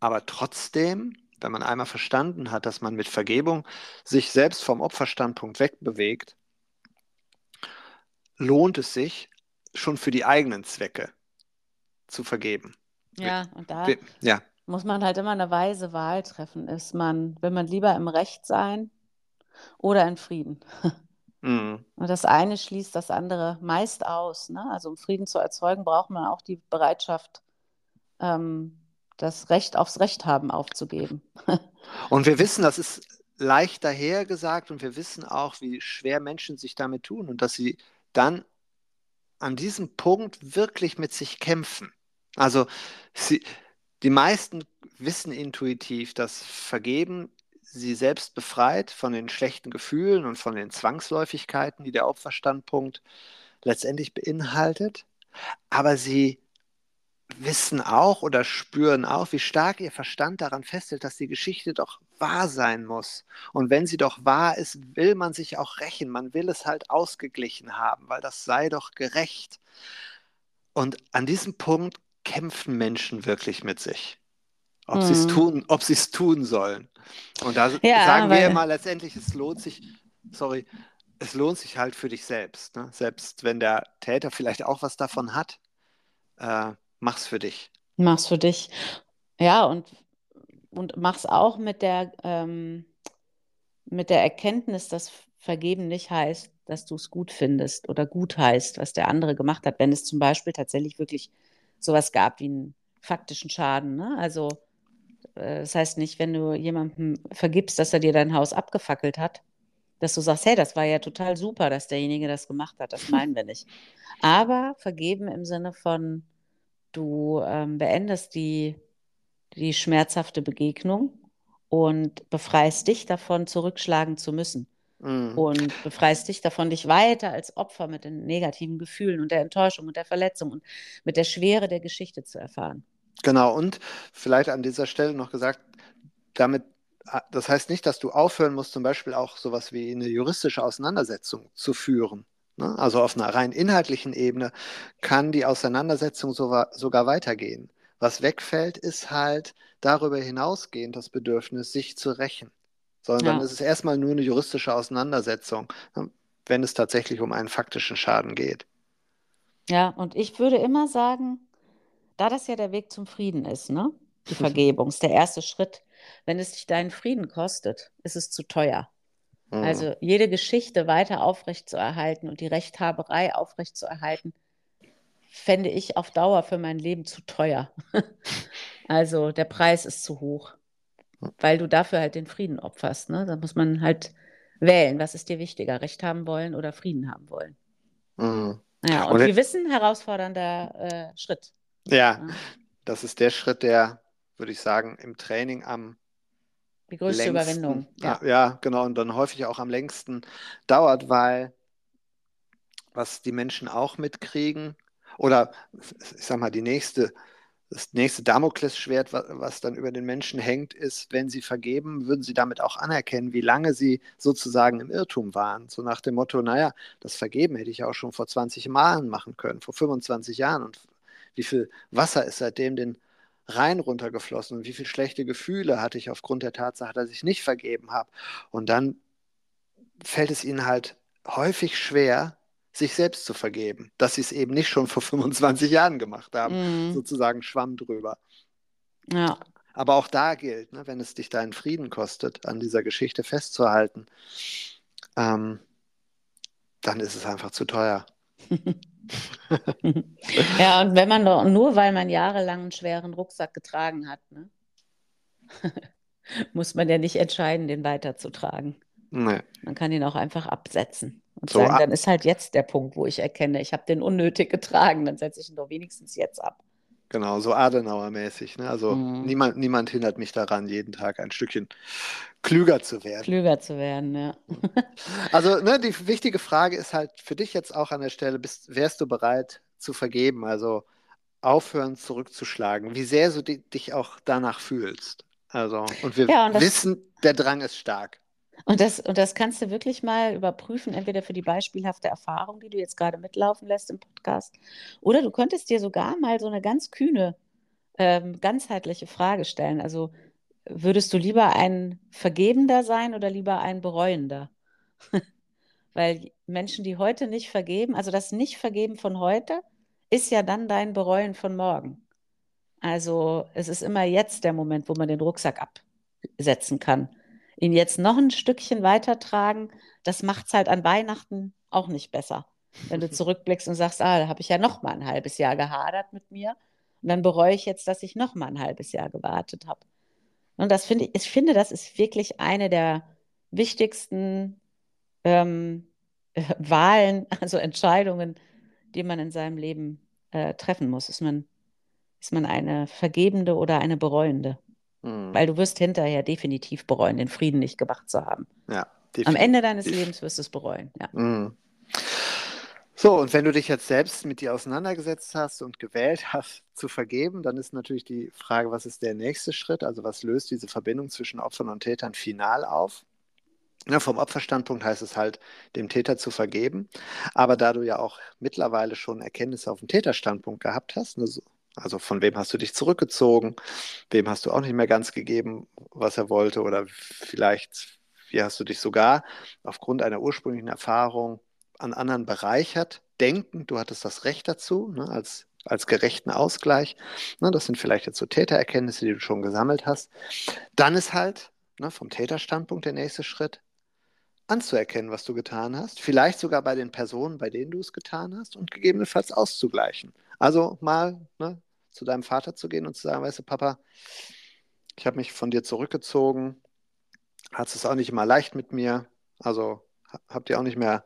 Speaker 3: Aber trotzdem wenn man einmal verstanden hat, dass man mit Vergebung sich selbst vom Opferstandpunkt wegbewegt, lohnt es sich schon für die eigenen Zwecke zu vergeben.
Speaker 2: Ja, und da ja. Muss man halt immer eine weise Wahl treffen. Ist man, will man lieber im Recht sein oder in Frieden? (laughs) Mhm. Und das eine schließt das andere meist aus. Ne? Also um Frieden zu erzeugen, braucht man auch die Bereitschaft, ähm, das Recht aufs Recht haben aufzugeben. (laughs)
Speaker 3: Und wir wissen, das ist leicht dahergesagt und wir wissen auch, wie schwer Menschen sich damit tun und dass sie dann an diesem Punkt wirklich mit sich kämpfen. Also sie, die meisten wissen intuitiv, dass Vergeben sie selbst befreit von den schlechten Gefühlen und von den Zwangsläufigkeiten, die der Opferstandpunkt letztendlich beinhaltet. Aber sie wissen auch oder spüren auch, wie stark ihr Verstand daran festhält, dass die Geschichte doch wahr sein muss. Und wenn sie doch wahr ist, will man sich auch rächen. Man will es halt ausgeglichen haben, weil das sei doch gerecht. Und an diesem Punkt kämpfen Menschen wirklich mit sich. Ob hm. sie es tun, ob sie es tun sollen. Und da ja, sagen wir immer letztendlich, es lohnt sich, sorry, es lohnt sich halt für dich selbst. Ne? Selbst wenn der Täter vielleicht auch was davon hat. Äh, mach's für dich.
Speaker 2: Mach's für dich. Ja, und, und mach's auch mit der, ähm, mit der Erkenntnis, dass Vergeben nicht heißt, dass du es gut findest oder gut heißt, was der andere gemacht hat, wenn es zum Beispiel tatsächlich wirklich sowas gab wie einen faktischen Schaden. Ne? Also äh, das heißt nicht, wenn du jemandem vergibst, dass er dir dein Haus abgefackelt hat, dass du sagst, hey, das war ja total super, dass derjenige das gemacht hat. Das meinen wir nicht. Aber vergeben im Sinne von, Du ähm, beendest die, die schmerzhafte Begegnung und befreist dich davon, zurückschlagen zu müssen. Mhm. Und befreist dich davon, dich weiter als Opfer mit den negativen Gefühlen und der Enttäuschung und der Verletzung und mit der Schwere der Geschichte zu erfahren.
Speaker 3: Genau, und vielleicht an dieser Stelle noch gesagt, damit, ah, das heißt nicht, dass du aufhören musst, zum Beispiel auch sowas wie eine juristische Auseinandersetzung zu führen. Ne? Also auf einer rein inhaltlichen Ebene kann die Auseinandersetzung sogar weitergehen. Was wegfällt, ist halt darüber hinausgehend das Bedürfnis, sich zu rächen. Sondern ja. dann ist es erstmal nur eine juristische Auseinandersetzung, wenn es tatsächlich um einen faktischen Schaden geht.
Speaker 2: Ja, und ich würde immer sagen, da das ja der Weg zum Frieden ist, ne? Die (laughs) Vergebung ist der erste Schritt. Wenn es dich deinen Frieden kostet, ist es zu teuer.
Speaker 3: Mhm.
Speaker 2: Also jede Geschichte weiter aufrechtzuerhalten und die Rechthaberei aufrechtzuerhalten, fände ich auf Dauer für mein Leben zu teuer. (laughs) also der Preis ist zu hoch, weil du dafür halt den Frieden opferst. Ne? Da muss man halt wählen, was ist dir wichtiger, Recht haben wollen oder Frieden haben wollen.
Speaker 3: Mhm.
Speaker 2: Ja, und,
Speaker 3: Und-
Speaker 2: wir wissen, herausfordernder äh, Schritt.
Speaker 3: Ja,
Speaker 2: Ja.
Speaker 3: das ist der Schritt, der, würde ich sagen, im Training am
Speaker 2: Die größte
Speaker 3: längsten,
Speaker 2: Überwindung.
Speaker 3: Ja.
Speaker 2: Ja.
Speaker 3: ja, genau, und dann häufig auch am längsten dauert, weil was die Menschen auch mitkriegen, oder ich sag mal, die nächste, das nächste Damoklesschwert, wa- was dann über den Menschen hängt, ist, wenn sie vergeben, würden sie damit auch anerkennen, wie lange sie sozusagen im Irrtum waren. So nach dem Motto, naja, das Vergeben hätte ich auch schon vor 20 Jahren machen können, vor 25 Jahren. Und wie viel Wasser ist seitdem den Rhein runtergeflossen und wie viele schlechte Gefühle hatte ich aufgrund der Tatsache, dass ich nicht vergeben habe. Und dann fällt es ihnen halt häufig schwer, sich selbst zu vergeben, dass sie es eben nicht schon vor (laughs) 25 Jahren gemacht haben,
Speaker 2: Mhm.
Speaker 3: sozusagen Schwamm drüber.
Speaker 2: ja.
Speaker 3: Aber auch da gilt, ne, wenn es dich deinen Frieden kostet, an dieser Geschichte festzuhalten, ähm, dann ist es einfach zu teuer. (laughs)
Speaker 2: Ja, und wenn man doch, nur weil man jahrelang einen schweren Rucksack getragen hat, ne, (laughs) muss man ja nicht entscheiden, den weiterzutragen.
Speaker 3: Nee.
Speaker 2: Man kann ihn auch einfach absetzen und
Speaker 3: So,
Speaker 2: sagen,
Speaker 3: a-
Speaker 2: dann ist halt jetzt der Punkt, wo ich erkenne, ich habe den unnötig getragen, dann setze ich ihn doch wenigstens jetzt ab.
Speaker 3: Genau, so Adenauer-mäßig. Ne? Also
Speaker 2: Mhm.
Speaker 3: niemand, niemand hindert mich daran, jeden Tag ein Stückchen klüger zu werden.
Speaker 2: Klüger zu werden, ja. (laughs)
Speaker 3: Also ne, die wichtige Frage ist halt für dich jetzt auch an der Stelle, bist, wärst du bereit zu vergeben? Also aufhören, zurückzuschlagen, wie sehr du di dich auch danach fühlst. Also, und wir
Speaker 2: Ja, und
Speaker 3: wissen, der Drang ist stark.
Speaker 2: Und das, und das kannst du wirklich mal überprüfen, entweder für die beispielhafte Erfahrung, die du jetzt gerade mitlaufen lässt im Podcast, oder du könntest dir sogar mal so eine ganz kühne, ähm, ganzheitliche Frage stellen. Also würdest du lieber ein Vergebender sein oder lieber ein Bereuender? (laughs) Weil Menschen, die heute nicht vergeben, also das Nicht-Vergeben von heute, ist ja dann dein Bereuen von morgen. Also es ist immer jetzt der Moment, wo man den Rucksack absetzen kann. Ihn jetzt noch ein Stückchen weitertragen, das macht es halt an Weihnachten auch nicht besser. Wenn du (laughs) zurückblickst und sagst, ah, da habe ich ja noch mal ein halbes Jahr gehadert mit mir und dann bereue ich jetzt, dass ich noch mal ein halbes Jahr gewartet habe. Und das finde ich, ich finde, das ist wirklich eine der wichtigsten ähm, äh, (laughs) Wahlen, also Entscheidungen, die man in seinem Leben äh, treffen muss. Ist man, ist man eine vergebende oder eine bereuende?
Speaker 3: Hm.
Speaker 2: Weil du wirst hinterher definitiv bereuen, den Frieden nicht gemacht zu haben.
Speaker 3: Ja,
Speaker 2: Am
Speaker 3: definitiv.
Speaker 2: Ende deines Lebens wirst du es bereuen. Ja.
Speaker 3: Mhm. So, und wenn du dich jetzt selbst mit dir auseinandergesetzt hast und gewählt hast, zu vergeben, dann ist natürlich die Frage, was ist der nächste Schritt? Also was löst diese Verbindung zwischen Opfern und Tätern final auf? Ja, vom Opferstandpunkt heißt es halt, dem Täter zu vergeben. Aber da du ja auch mittlerweile schon Erkenntnisse auf dem Täterstandpunkt gehabt hast, ne, so- also von wem hast du dich zurückgezogen, wem hast du auch nicht mehr ganz gegeben, was er wollte, oder vielleicht, wie hast du dich sogar aufgrund einer ursprünglichen Erfahrung an anderen bereichert, denken, du hattest das Recht dazu, ne, als, als gerechten Ausgleich. Ne, das sind vielleicht jetzt so Tätererkenntnisse, die du schon gesammelt hast. Dann ist halt ne, vom Täterstandpunkt der nächste Schritt, anzuerkennen, was du getan hast, vielleicht sogar bei den Personen, bei denen du es getan hast und gegebenenfalls auszugleichen. Also mal ne, zu deinem Vater zu gehen und zu sagen, weißt du, Papa, ich habe mich von dir zurückgezogen, hat es auch nicht immer leicht mit mir, also ha- habt ihr auch nicht mehr,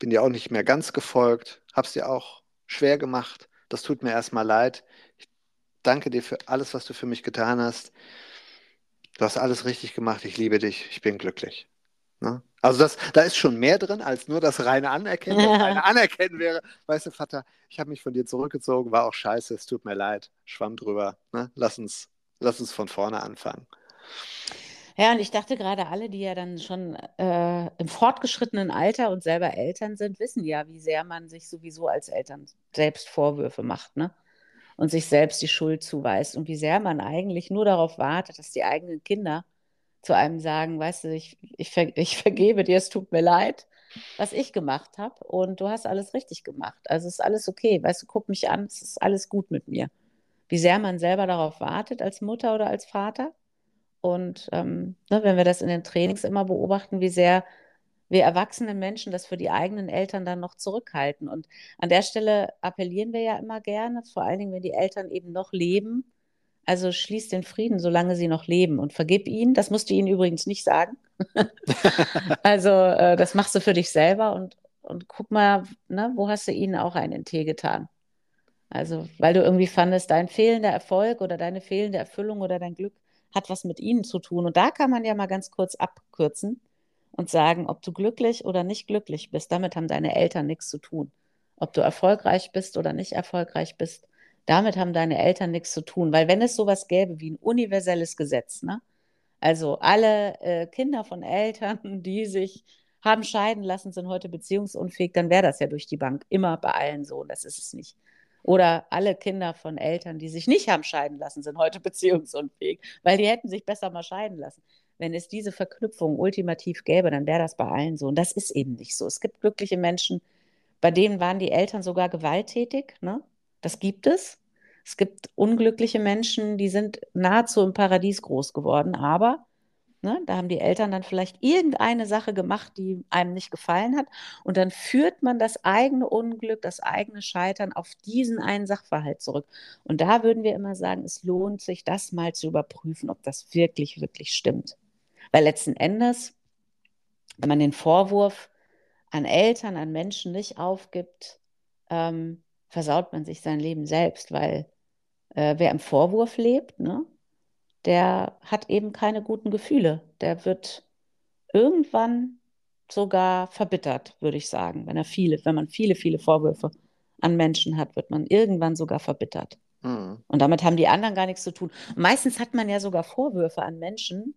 Speaker 3: bin dir auch nicht mehr ganz gefolgt, hab's dir auch schwer gemacht, das tut mir erstmal leid. Ich danke dir für alles, was du für mich getan hast. Du hast alles richtig gemacht, ich liebe dich, ich bin glücklich. Ne? Also das, da ist schon mehr drin als nur das reine Anerkennen. Das reine Anerkennen wäre, weißt du, Vater, ich habe mich von dir zurückgezogen, war auch scheiße, es tut mir leid, schwamm drüber. Ne? Lass uns, lass uns von vorne anfangen.
Speaker 2: Ja, und ich dachte gerade, alle, die ja dann schon äh, im fortgeschrittenen Alter und selber Eltern sind, wissen ja, wie sehr man sich sowieso als Eltern selbst Vorwürfe macht, ne? Und sich selbst die Schuld zuweist und wie sehr man eigentlich nur darauf wartet, dass die eigenen Kinder zu einem sagen, weißt du, ich, ich, ver ich vergebe dir, es tut mir leid. was ich gemacht habe und du hast alles richtig gemacht. Also ist alles okay. Weißt du, guck mich an, es ist alles gut mit mir. Wie sehr man selber darauf wartet als Mutter oder als Vater. Und ähm, ne, wenn wir das in den Trainings immer beobachten, wie sehr wir erwachsene Menschen das für die eigenen Eltern dann noch zurückhalten. Und an der Stelle appellieren wir ja immer gerne, vor allen Dingen, wenn die Eltern eben noch leben. Also schließ den Frieden, solange sie noch leben und vergib ihnen. Das musst du ihnen übrigens nicht sagen. (laughs) also äh, das machst du für dich selber und, und guck mal, ne, wo hast du ihnen auch einen Tee getan? Also, weil du irgendwie fandest, dein fehlender Erfolg oder deine fehlende Erfüllung oder dein Glück hat was mit ihnen zu tun. Und da kann man ja mal ganz kurz abkürzen und sagen, ob du glücklich oder nicht glücklich bist. Damit haben deine Eltern nichts zu tun. Ob du erfolgreich bist oder nicht erfolgreich bist, damit haben deine Eltern nichts zu tun. Weil wenn es sowas gäbe wie ein universelles Gesetz, ne? also alle äh, Kinder von Eltern, (laughs) die sich haben scheiden lassen, sind heute beziehungsunfähig, dann wäre das ja durch die Bank immer bei allen so. Das ist es nicht. Oder alle Kinder von Eltern, die sich nicht haben scheiden lassen, sind heute (laughs) beziehungsunfähig, weil die hätten sich besser mal scheiden lassen. Wenn es diese Verknüpfung ultimativ gäbe, dann wäre das bei allen so. Und das ist eben nicht so. Es gibt glückliche Menschen, bei denen waren die Eltern sogar gewalttätig. Ne? Das gibt es. Es gibt unglückliche Menschen, die sind nahezu im Paradies groß geworden, aber Ne? Da haben die Eltern dann vielleicht irgendeine Sache gemacht, die einem nicht gefallen hat. Und dann führt man das eigene Unglück, das eigene Scheitern auf diesen einen Sachverhalt zurück. Und da würden wir immer sagen, es lohnt sich, das mal zu überprüfen, ob das wirklich, wirklich stimmt. Weil letzten Endes, wenn man den Vorwurf an Eltern, an Menschen nicht aufgibt, ähm, versaut man sich sein Leben selbst, weil äh, wer im Vorwurf lebt, ne, der hat eben keine guten Gefühle. Der wird irgendwann sogar verbittert, würde ich sagen. Wenn er viele, wenn man viele, viele Vorwürfe an Menschen hat, wird man irgendwann sogar verbittert. Mhm. Und damit haben die anderen gar nichts zu tun. meistens hat man ja sogar Vorwürfe an Menschen,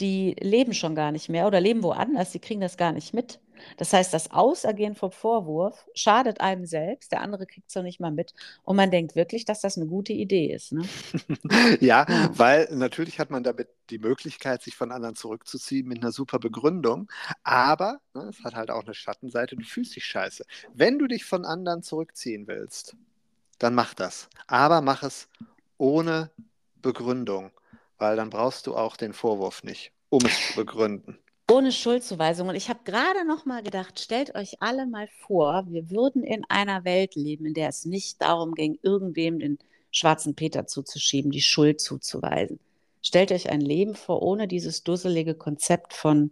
Speaker 2: die leben schon gar nicht mehr oder leben woanders, die kriegen das gar nicht mit. Das heißt, das Ausergehen vom Vorwurf schadet einem selbst, der andere kriegt es noch nicht mal mit und man denkt wirklich, dass das eine gute Idee ist. Ne? (laughs)
Speaker 3: ja, ja, weil natürlich hat man damit die Möglichkeit, sich von anderen zurückzuziehen mit einer super Begründung, aber ne, es hat halt auch eine Schattenseite, du fühlst dich scheiße. Wenn du dich von anderen zurückziehen willst, dann mach das. Aber mach es ohne Begründung weil dann brauchst du auch den Vorwurf nicht, um es zu begründen.
Speaker 2: Ohne Schuldzuweisung. Und ich habe gerade noch mal gedacht, stellt euch alle mal vor, wir würden in einer Welt leben, in der es nicht darum ging, irgendwem den schwarzen Peter zuzuschieben, die Schuld zuzuweisen. Stellt euch ein Leben vor, ohne dieses dusselige Konzept von,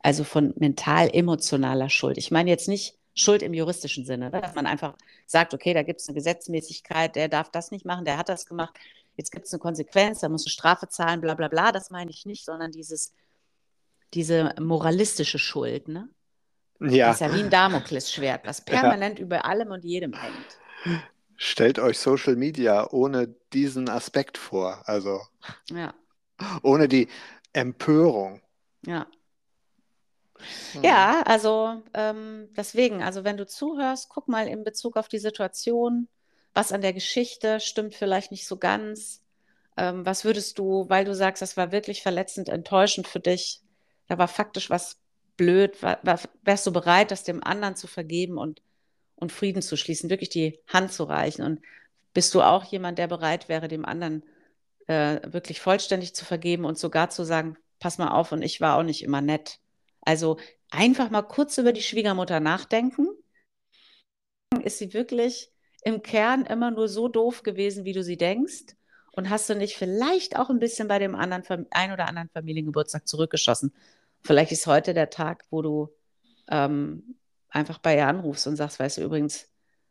Speaker 2: also von mental-emotionaler Schuld. Ich meine jetzt nicht Schuld im juristischen Sinne, ne? dass man einfach sagt, okay, da gibt es eine Gesetzmäßigkeit, der darf das nicht machen, der hat das gemacht jetzt gibt es eine Konsequenz, da musst du Strafe zahlen, bla bla bla. Das meine ich nicht, sondern dieses, diese moralistische Schuld, ne? Ja. Das ist ja wie ein Damoklesschwert, was (laughs) permanent ja. über allem und jedem hängt.
Speaker 3: Stellt euch Social Media ohne diesen Aspekt vor, also ja. ohne die Empörung.
Speaker 2: Ja. Ja, also ähm, deswegen, also wenn du zuhörst, guck mal in Bezug auf die Situation, was an der Geschichte stimmt vielleicht nicht so ganz. Ähm, was würdest du, weil du sagst, das war wirklich verletzend, enttäuschend für dich, da war faktisch was blöd, war, war, wärst du bereit, das dem anderen zu vergeben und, und Frieden zu schließen, wirklich die Hand zu reichen? Und bist du auch jemand, der bereit wäre, dem anderen äh, wirklich vollständig zu vergeben und sogar zu sagen, pass mal auf, und ich war auch nicht immer nett. Also einfach mal kurz über die Schwiegermutter nachdenken. Ist sie wirklich im Kern immer nur so doof gewesen, wie du sie denkst? Und hast du nicht vielleicht auch ein bisschen bei dem anderen, ein oder anderen Familiengeburtstag zurückgeschossen? Vielleicht ist heute der Tag, wo du ähm, einfach bei ihr anrufst und sagst, weißt du, übrigens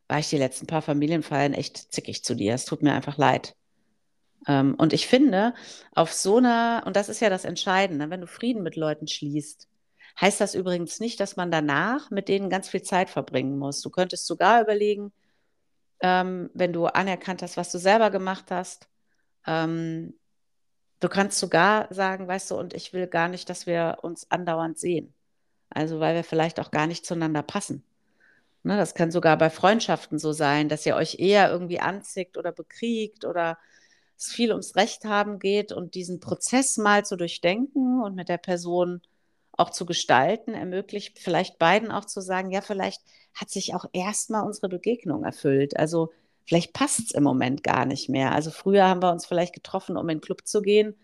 Speaker 2: war ich die letzten paar Familienfeiern echt zickig zu dir. Es tut mir einfach leid. Ähm, und ich finde, auf so einer, und das ist ja das Entscheidende, wenn du Frieden mit Leuten schließt, heißt das übrigens nicht, dass man danach mit denen ganz viel Zeit verbringen muss. Du könntest sogar überlegen, ähm, wenn du anerkannt hast, was du selber gemacht hast. Ähm, du kannst sogar sagen, weißt du, und ich will gar nicht, dass wir uns andauernd sehen. Also weil wir vielleicht auch gar nicht zueinander passen. Ne, das kann sogar bei Freundschaften so sein, dass ihr euch eher irgendwie anzickt oder bekriegt oder es viel ums Recht haben geht und diesen Prozess mal zu durchdenken und mit der Person auch zu gestalten, ermöglicht vielleicht beiden auch zu sagen, ja, vielleicht hat sich auch erstmal unsere Begegnung erfüllt. Also vielleicht passt es im Moment gar nicht mehr. Also früher haben wir uns vielleicht getroffen, um in den Club zu gehen.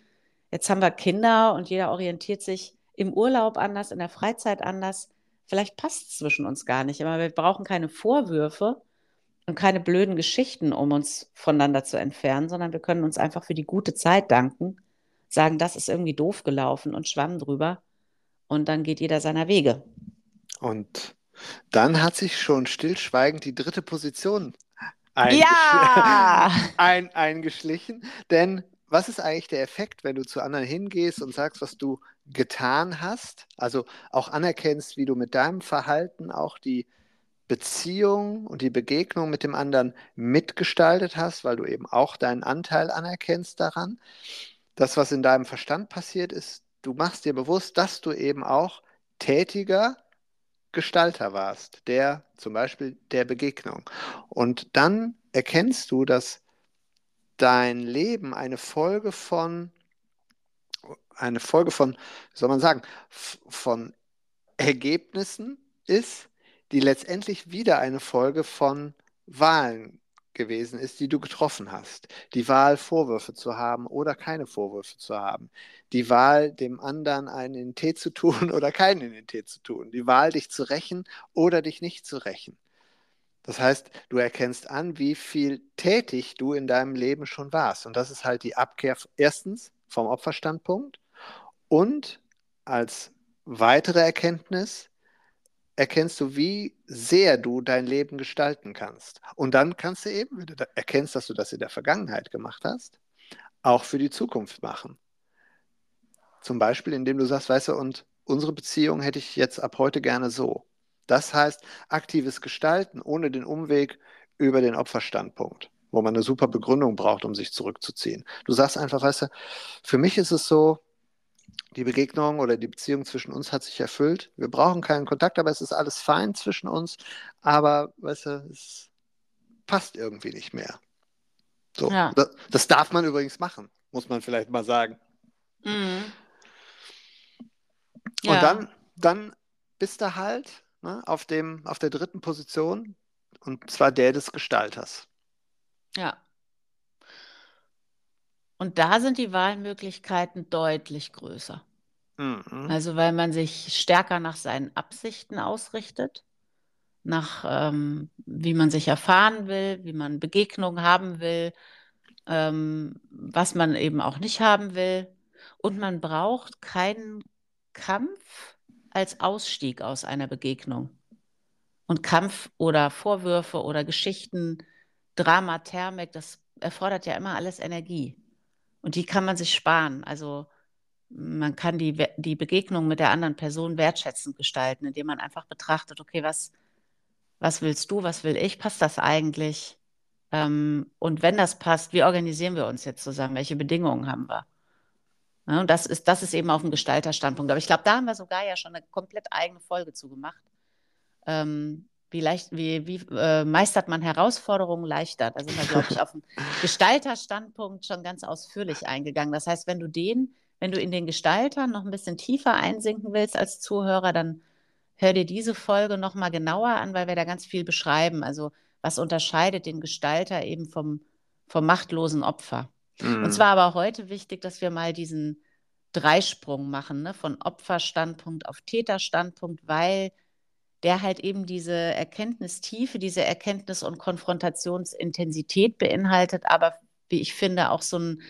Speaker 2: Jetzt haben wir Kinder und jeder orientiert sich im Urlaub anders, in der Freizeit anders. Vielleicht passt es zwischen uns gar nicht, aber wir brauchen keine Vorwürfe und keine blöden Geschichten, um uns voneinander zu entfernen, sondern wir können uns einfach für die gute Zeit danken, sagen, das ist irgendwie doof gelaufen und schwamm drüber und dann geht jeder seiner Wege.
Speaker 3: Und dann hat sich schon stillschweigend die dritte Position eingesch
Speaker 2: Ja! (laughs)
Speaker 3: ein, eingeschlichen. Denn was ist eigentlich der Effekt, wenn du zu anderen hingehst und sagst, was du getan hast? Also auch anerkennst, wie du mit deinem Verhalten auch die Beziehung und die Begegnung mit dem anderen mitgestaltet hast, weil du eben auch deinen Anteil anerkennst daran. Das, was in deinem Verstand passiert ist, du machst dir bewusst, dass du eben auch tätiger Gestalter warst, der zum Beispiel der Begegnung. Und dann erkennst du, dass dein Leben eine Folge von, eine Folge von, wie soll man sagen, von Ergebnissen ist, die letztendlich wieder eine Folge von Wahlen gewesen ist, die du getroffen hast. Die Wahl, Vorwürfe zu haben oder keine Vorwürfe zu haben. Die Wahl, dem anderen einen in den Tee zu tun (laughs) oder keinen in den Tee zu tun. Die Wahl, dich zu rächen oder dich nicht zu rächen. Das heißt, du erkennst an, wie viel tätig du in deinem Leben schon warst. Und das ist halt die Abkehr erstens vom Opferstandpunkt und als weitere Erkenntnis erkennst du, wie sehr du dein Leben gestalten kannst. Und dann kannst du eben, wenn du erkennst, dass du das in der Vergangenheit gemacht hast, auch für die Zukunft machen. Zum Beispiel, indem du sagst, weißt du, und unsere Beziehung hätte ich jetzt ab heute gerne so. Das heißt, aktives Gestalten ohne den Umweg über den Opferstandpunkt, wo man eine super Begründung braucht, um sich zurückzuziehen. Du sagst einfach, weißt du, für mich ist es so, die Begegnung oder die Beziehung zwischen uns hat sich erfüllt. Wir brauchen keinen Kontakt, aber es ist alles fein zwischen uns. Aber, weißt du, es passt irgendwie nicht mehr. So, ja. das, darf man übrigens machen, muss man vielleicht mal sagen. Mhm. Ja. Und dann, dann bist du halt ne, auf, dem, auf der dritten Position und zwar der des Gestalters.
Speaker 2: Ja. Und da sind die Wahlmöglichkeiten deutlich größer. Mhm. Also weil man sich stärker nach seinen Absichten ausrichtet, nach ähm, wie man sich erfahren will, wie man Begegnungen haben will, ähm, was man eben auch nicht haben will. Und man braucht keinen Kampf als Ausstieg aus einer Begegnung. Und Kampf oder Vorwürfe oder Geschichten, Drama, Thermik, das erfordert ja immer alles Energie. Und die kann man sich sparen. Also man kann die, die Begegnung mit der anderen Person wertschätzend gestalten, indem man einfach betrachtet, okay, was, was willst du, was will ich, passt das eigentlich? Ähm, und wenn das passt, wie organisieren wir uns jetzt zusammen? Welche Bedingungen haben wir? Ja, und das ist, das ist eben auf dem Gestalterstandpunkt. Aber ich glaube, da haben wir sogar ja schon eine komplett eigene Folge zu gemacht. Ähm, wie, leicht, wie, wie äh, meistert man Herausforderungen leichter? Da sind wir, glaube ich, auf dem (laughs) Gestalterstandpunkt schon ganz ausführlich eingegangen. Das heißt, wenn du den, wenn du in den Gestalter noch ein bisschen tiefer einsinken willst als Zuhörer, dann hör dir diese Folge nochmal genauer an, weil wir da ganz viel beschreiben. Also was unterscheidet den Gestalter eben vom, vom machtlosen Opfer? Mhm. Und zwar aber heute wichtig, dass wir mal diesen Dreisprung machen, ne? von Opferstandpunkt auf Täterstandpunkt, weil der halt eben diese Erkenntnistiefe, diese Erkenntnis- und Konfrontationsintensität beinhaltet, aber wie ich finde, auch so ein,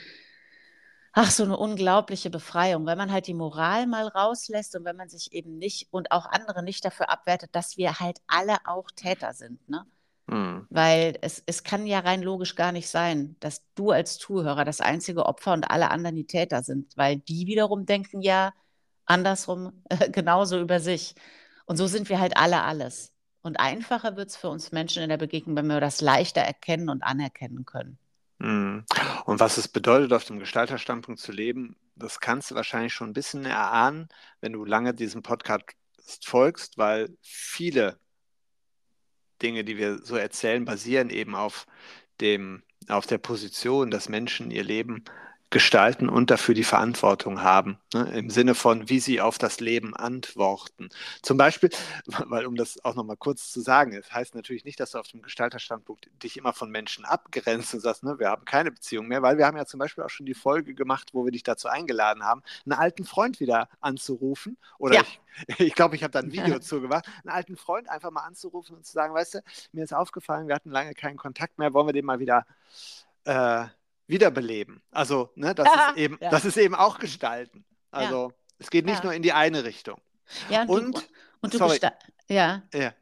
Speaker 2: ach, so eine unglaubliche Befreiung, wenn man halt die Moral mal rauslässt und wenn man sich eben nicht und auch andere nicht dafür abwertet, dass wir halt alle auch Täter sind, ne? Mhm. Weil es, es kann ja rein logisch gar nicht sein, dass du als Zuhörer das einzige Opfer und alle anderen die Täter sind, weil die wiederum denken ja andersrum äh, (laughs) genauso über sich. Und so sind wir halt alle alles. Und einfacher wird es für uns Menschen in der Begegnung, wenn wir das leichter erkennen und anerkennen können.
Speaker 3: Mhm. Und was es bedeutet, auf dem Gestalterstandpunkt zu leben, das kannst du wahrscheinlich schon ein bisschen erahnen, wenn du lange diesem Podcast folgst, weil viele Dinge, die wir so erzählen, basieren eben auf dem, auf der Position, dass Menschen ihr Leben gestalten und dafür die Verantwortung haben, ne, im Sinne von, wie sie auf das Leben antworten. Zum Beispiel, (laughs) weil um das auch nochmal kurz zu sagen, es heißt natürlich nicht, dass du auf dem Gestalterstandpunkt dich immer von Menschen abgrenzt und sagst, ne, wir haben keine Beziehung mehr, weil wir haben ja zum Beispiel auch schon die Folge gemacht, wo wir dich dazu eingeladen haben, einen alten Freund wieder anzurufen. Oder ja. ich, (laughs) ich glaube, ich habe da ein Video (laughs) zu gemacht, einen alten Freund einfach mal anzurufen und zu sagen, weißt du, mir ist aufgefallen, wir hatten lange keinen Kontakt mehr, wollen wir den mal wieder äh, wiederbeleben. Also, ne, das, ist eben, ja. das ist eben auch Gestalten. Also, ja. es geht nicht ja. nur in die eine Richtung.
Speaker 2: Ja, und, und, du, und du, sorry. Ja. ja.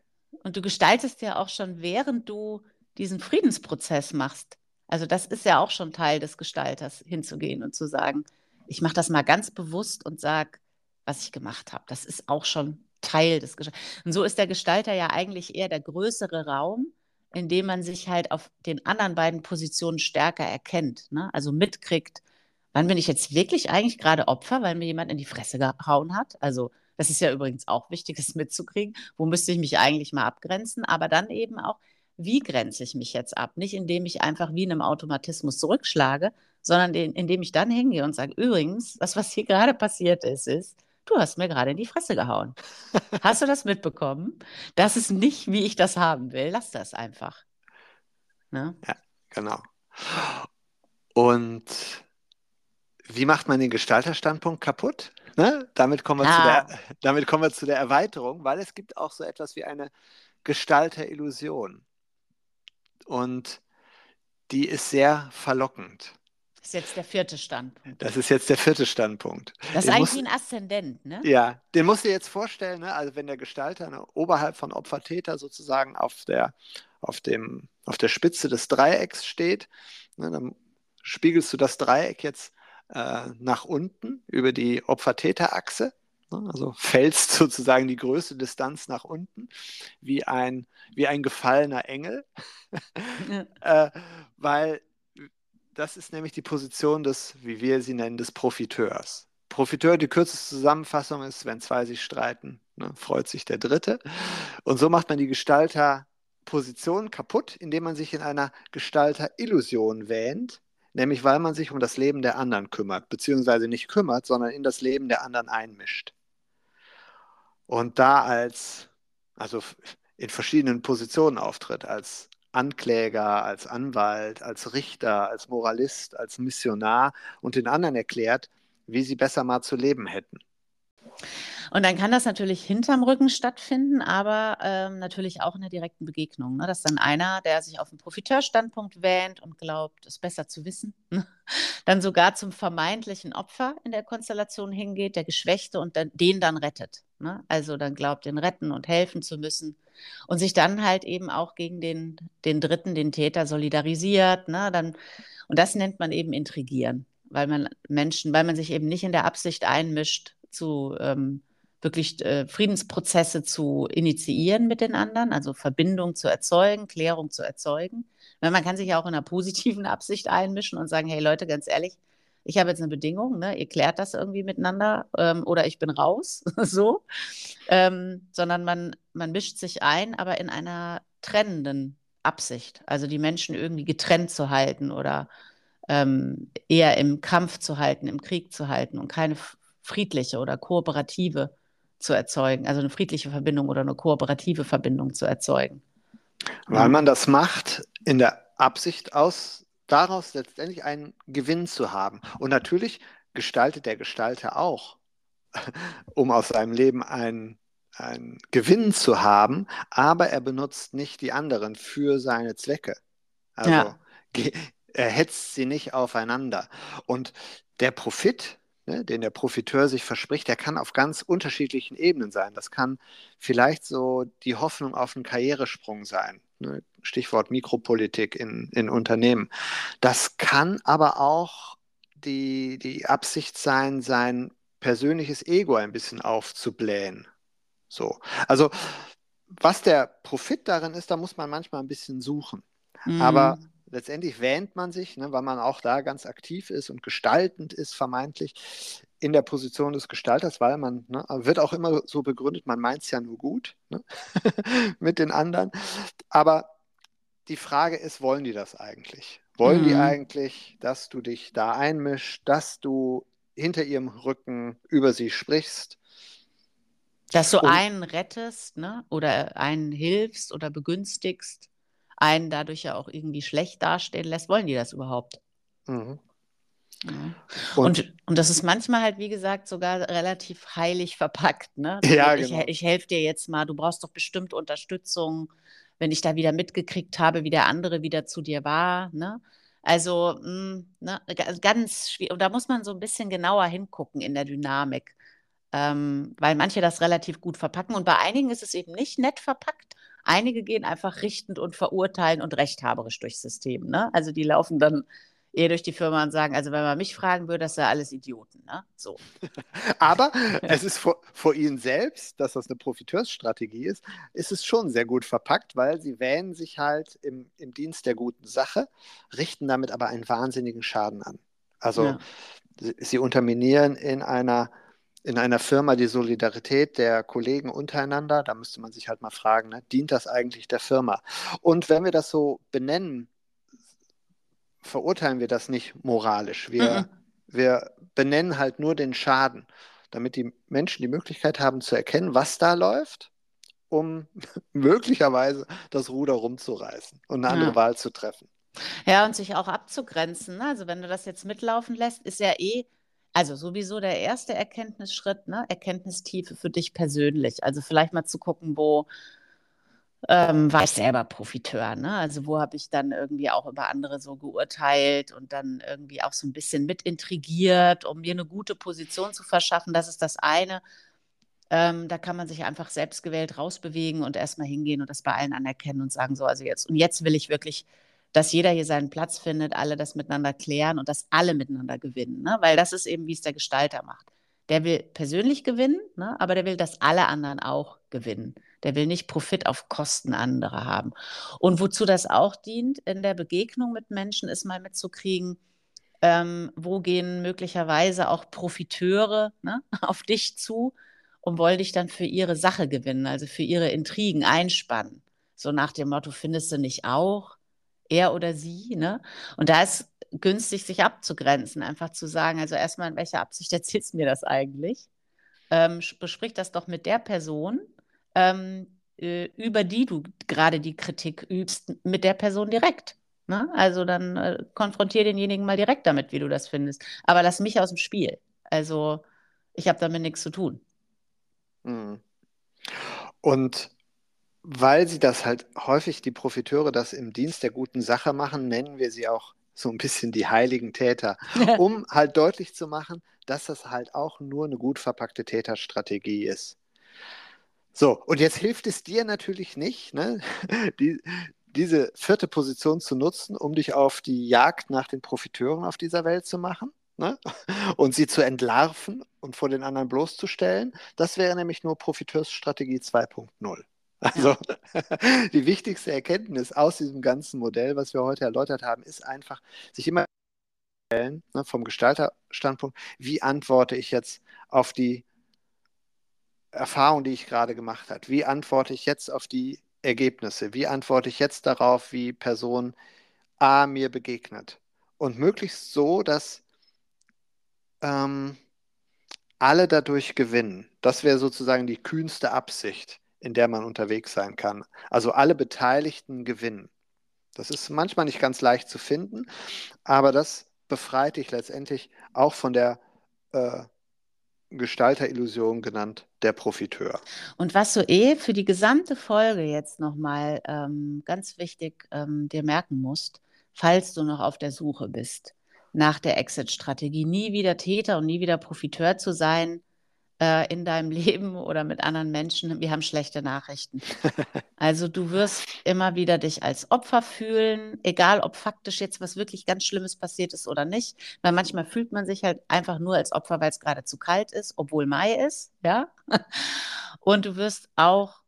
Speaker 2: Und du gestaltest ja auch schon, während du diesen Friedensprozess machst. Also, das ist ja auch schon Teil des Gestalters, hinzugehen und zu sagen, ich mache das mal ganz bewusst und sage, was ich gemacht habe. Das ist auch schon Teil des Gestalters. Und so ist der Gestalter ja eigentlich eher der größere Raum, indem man sich halt auf den anderen beiden Positionen stärker erkennt. Ne? Also mitkriegt, wann bin ich jetzt wirklich eigentlich gerade Opfer, weil mir jemand in die Fresse gehauen hat. Also das ist ja übrigens auch wichtig, das mitzukriegen. Wo müsste ich mich eigentlich mal abgrenzen? Aber dann eben auch, wie grenze ich mich jetzt ab? Nicht indem ich einfach wie in einem Automatismus zurückschlage, sondern indem ich dann hingehe und sage, übrigens, das, was hier gerade passiert ist, ist, du hast mir gerade in die Fresse gehauen. Hast du das mitbekommen? Das ist nicht, wie ich das haben will. Lass das einfach.
Speaker 3: Ne? Ja, genau. Und wie macht man den Gestalterstandpunkt kaputt? Ne? Damit, kommen wir ah. zu der, damit kommen wir zu der Erweiterung, weil es gibt auch so etwas wie eine Gestalterillusion. Und die ist sehr verlockend.
Speaker 2: Das ist jetzt der vierte Standpunkt.
Speaker 3: Das ist jetzt der vierte Standpunkt.
Speaker 2: Das ist den eigentlich musst, ein Aszendent, ne?
Speaker 3: Ja, den musst du dir jetzt vorstellen, ne? also wenn der Gestalter ne, oberhalb von Opfertäter sozusagen auf der, auf, dem, auf der Spitze des Dreiecks steht, ne, dann spiegelst du das Dreieck jetzt äh, nach unten über die Opfer-Täter-Achse ne? also fällst (laughs) sozusagen die größte Distanz nach unten, wie ein, wie ein gefallener Engel, (laughs) äh, weil das ist nämlich die Position des, wie wir sie nennen, des Profiteurs. Profiteur, die kürzeste Zusammenfassung ist, wenn zwei sich streiten, ne, freut sich der Dritte. Und so macht man die Gestalterposition kaputt, indem man sich in einer Gestalterillusion wähnt, nämlich weil man sich um das Leben der anderen kümmert, beziehungsweise nicht kümmert, sondern in das Leben der anderen einmischt. Und da als, also in verschiedenen Positionen auftritt, als Ankläger, als Anwalt, als Richter, als Moralist, als Missionar und den anderen erklärt, wie sie besser mal zu leben hätten.
Speaker 2: Und dann kann das natürlich hinterm Rücken stattfinden, aber ähm, natürlich auch in der direkten Begegnung. Ne? Dass dann einer, der sich auf den Profiteurstandpunkt wähnt und glaubt, es besser zu wissen, ne? dann sogar zum vermeintlichen Opfer in der Konstellation hingeht, der Geschwächte und dann, den dann rettet. Ne? Also dann glaubt, den retten und helfen zu müssen und sich dann halt eben auch gegen den, den Dritten, den Täter solidarisiert. Ne? Dann, und das nennt man eben Intrigieren, weil man Menschen, weil man sich eben nicht in der Absicht einmischt, zu ähm, wirklich äh, Friedensprozesse zu initiieren mit den anderen, also Verbindung zu erzeugen, Klärung zu erzeugen. Weil man kann sich ja auch in einer positiven (laughs) Absicht einmischen und sagen, hey Leute, ganz ehrlich, ich habe jetzt eine Bedingung, ne? ihr klärt das irgendwie miteinander ähm, oder ich bin raus, (laughs) so, ähm, sondern man, man mischt sich ein, aber in einer trennenden Absicht, also die Menschen irgendwie getrennt zu halten oder ähm, eher im Kampf zu halten, im Krieg zu halten und keine friedliche oder kooperative zu erzeugen, also eine friedliche Verbindung oder eine kooperative Verbindung zu erzeugen.
Speaker 3: Weil man das macht in der Absicht aus, daraus letztendlich einen Gewinn zu haben. Und natürlich gestaltet der Gestalter auch, (laughs) um aus seinem Leben einen, einen Gewinn zu haben, aber er benutzt nicht die anderen für seine Zwecke. Also ja. er hetzt sie nicht aufeinander. Und der Profit, ne, den der Profiteur sich verspricht, der kann auf ganz unterschiedlichen Ebenen sein. Das kann vielleicht so die Hoffnung auf einen Karrieresprung sein. Ne? Stichwort Mikropolitik in, in Unternehmen. Das kann aber auch die, die Absicht sein, sein persönliches Ego ein bisschen aufzublähen. So. Also, was der Profit darin ist, da muss man manchmal ein bisschen suchen. Mhm. Aber letztendlich wähnt man sich, ne, weil man auch da ganz aktiv ist und gestaltend ist, vermeintlich in der Position des Gestalters, weil man ne, wird auch immer so begründet, man meint es ja nur gut ne, (laughs) mit den anderen. Aber die Frage ist, wollen die das eigentlich? Wollen
Speaker 2: Mhm.
Speaker 3: die eigentlich, dass du dich da einmischst, dass du hinter ihrem Rücken über sie sprichst?
Speaker 2: Dass du
Speaker 3: Und-
Speaker 2: einen rettest, ne? Oder einen hilfst oder begünstigst, einen dadurch ja auch irgendwie schlecht dastehen lässt. Wollen die das überhaupt?
Speaker 3: Mhm.
Speaker 2: Ja.
Speaker 3: Und,
Speaker 2: Und, und das ist manchmal halt, wie gesagt, sogar relativ heilig verpackt. Ne? (laughs)
Speaker 3: Ja,
Speaker 2: ich,
Speaker 3: genau.
Speaker 2: ich helfe dir jetzt mal, du brauchst doch bestimmt Unterstützung, wenn ich da wieder mitgekriegt habe, wie der andere wieder zu dir war. Ne? Also mh, ne, ga- ganz schwierig. Und da muss man so ein bisschen genauer hingucken in der Dynamik, ähm, weil manche das relativ gut verpacken und bei einigen ist es eben nicht nett verpackt. Einige gehen einfach richtend und verurteilen und rechthaberisch durchs System. Ne? Also die laufen dann eher durch die Firma und sagen, also wenn man mich fragen würde, das sind alles Idioten. Ne? So. (laughs)
Speaker 3: aber es ist vor, vor ihnen selbst, dass das eine Profiteursstrategie ist, ist es schon sehr gut verpackt, weil sie wähnen sich halt im, im Dienst der guten Sache, richten damit aber einen wahnsinnigen Schaden an. Also
Speaker 2: Ja.
Speaker 3: sie, sie unterminieren in einer, in einer Firma die Solidarität der Kollegen untereinander. Da müsste man sich halt mal fragen, ne, dient das eigentlich der Firma? Und wenn wir das so benennen, verurteilen wir das nicht moralisch. Wir,
Speaker 2: Mhm.
Speaker 3: wir benennen halt nur den Schaden, damit die Menschen die Möglichkeit haben zu erkennen, was da läuft, um (laughs) möglicherweise das Ruder rumzureißen und eine andere
Speaker 2: Ja.
Speaker 3: Wahl zu treffen.
Speaker 2: Ja, und sich auch abzugrenzen. Ne? Also wenn du das jetzt mitlaufen lässt, ist ja eh, also sowieso der erste Erkenntnisschritt, ne? Erkenntnistiefe für dich persönlich. Also vielleicht mal zu gucken, wo ähm, war ich selber Profiteur, ne? Also wo habe ich dann irgendwie auch über andere so geurteilt und dann irgendwie auch so ein bisschen mit intrigiert, um mir eine gute Position zu verschaffen. Das ist das eine. Ähm, da kann man sich einfach selbstgewählt rausbewegen und erstmal hingehen und das bei allen anerkennen und sagen, so, also jetzt, und jetzt will ich wirklich, dass jeder hier seinen Platz findet, alle das miteinander klären und dass alle miteinander gewinnen. Ne? Weil das ist eben, wie es der Gestalter macht. Der will persönlich gewinnen, ne? aber der will, dass alle anderen auch gewinnen. Der will nicht Profit auf Kosten anderer haben. Und wozu das auch dient in der Begegnung mit Menschen, ist mal mitzukriegen, ähm, wo gehen möglicherweise auch Profiteure ne, (laughs) auf dich zu und wollen dich dann für ihre Sache gewinnen, also für ihre Intrigen einspannen. So nach dem Motto, findest du nicht auch? Er oder sie, ne? Und da ist günstig, sich abzugrenzen, einfach zu sagen, also erstmal, in welcher Absicht erzählst du mir das eigentlich? Ähm, besprich das doch mit der Person, ähm, äh, über die du gerade die Kritik übst, mit der Person direkt. Ne? Also dann äh, konfrontiere denjenigen mal direkt damit, wie du das findest. Aber lass mich aus dem Spiel. Also ich habe damit nichts zu tun.
Speaker 3: Mhm. Und weil sie das halt häufig, die Profiteure, das im Dienst der guten Sache machen, nennen wir sie auch so ein bisschen die heiligen Täter, (laughs) um halt deutlich zu machen, dass das halt auch nur eine gut verpackte Täterstrategie ist. So, und jetzt hilft es dir natürlich nicht, ne, (laughs) die, diese vierte Position zu nutzen, um dich auf die Jagd nach den Profiteuren auf dieser Welt zu machen ne, (laughs) und sie zu entlarven und vor den anderen bloßzustellen. Das wäre nämlich nur Profiteursstrategie 2.0. Also (laughs) die wichtigste Erkenntnis aus diesem ganzen Modell, was wir heute erläutert haben, ist einfach, sich immer stellen, ne, vom Gestalterstandpunkt, wie antworte ich jetzt auf die Erfahrung, die ich gerade gemacht habe? Wie antworte ich jetzt auf die Ergebnisse? Wie antworte ich jetzt darauf, wie Person A mir begegnet? Und möglichst so, dass ähm, alle dadurch gewinnen. Das wäre sozusagen die kühnste Absicht, in der man unterwegs sein kann. Also alle Beteiligten gewinnen. Das ist manchmal nicht ganz leicht zu finden, aber das befreit dich letztendlich auch von der äh, Gestalterillusion genannt, der Profiteur.
Speaker 2: Und was du eh für die gesamte Folge jetzt nochmal ähm, ganz wichtig ähm, dir merken musst, falls du noch auf der Suche bist nach der Exit-Strategie, nie wieder Täter und nie wieder Profiteur zu sein äh, in deinem (laughs) Leben oder mit anderen Menschen, wir haben schlechte Nachrichten. (laughs) Also du wirst immer wieder dich als Opfer fühlen, egal ob faktisch jetzt was wirklich ganz Schlimmes passiert ist oder nicht, weil manchmal fühlt man sich halt einfach nur als Opfer, weil es gerade zu kalt ist, obwohl Mai ist, ja. (laughs) Und du wirst auch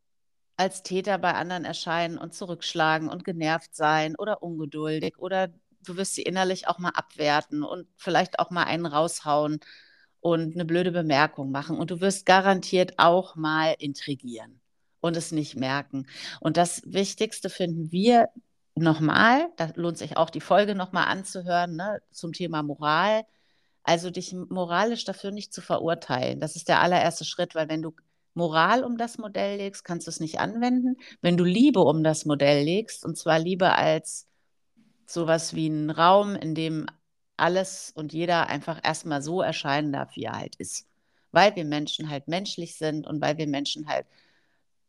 Speaker 2: als Täter bei anderen erscheinen und zurückschlagen und genervt sein oder ungeduldig oder du wirst sie innerlich auch mal abwerten und vielleicht auch mal einen raushauen und eine blöde Bemerkung machen. Und du wirst garantiert auch mal intrigieren und es nicht merken. Und das Wichtigste finden wir nochmal, da lohnt sich auch die Folge nochmal anzuhören, ne, zum Thema Moral. Also dich moralisch dafür nicht zu verurteilen. Das ist der allererste Schritt, weil wenn du Moral um das Modell legst, kannst du es nicht anwenden. Wenn du Liebe um das Modell legst, und zwar Liebe als sowas wie ein Raum, in dem alles und jeder einfach erstmal so erscheinen darf, wie er halt ist. Weil wir Menschen halt menschlich sind und weil wir Menschen halt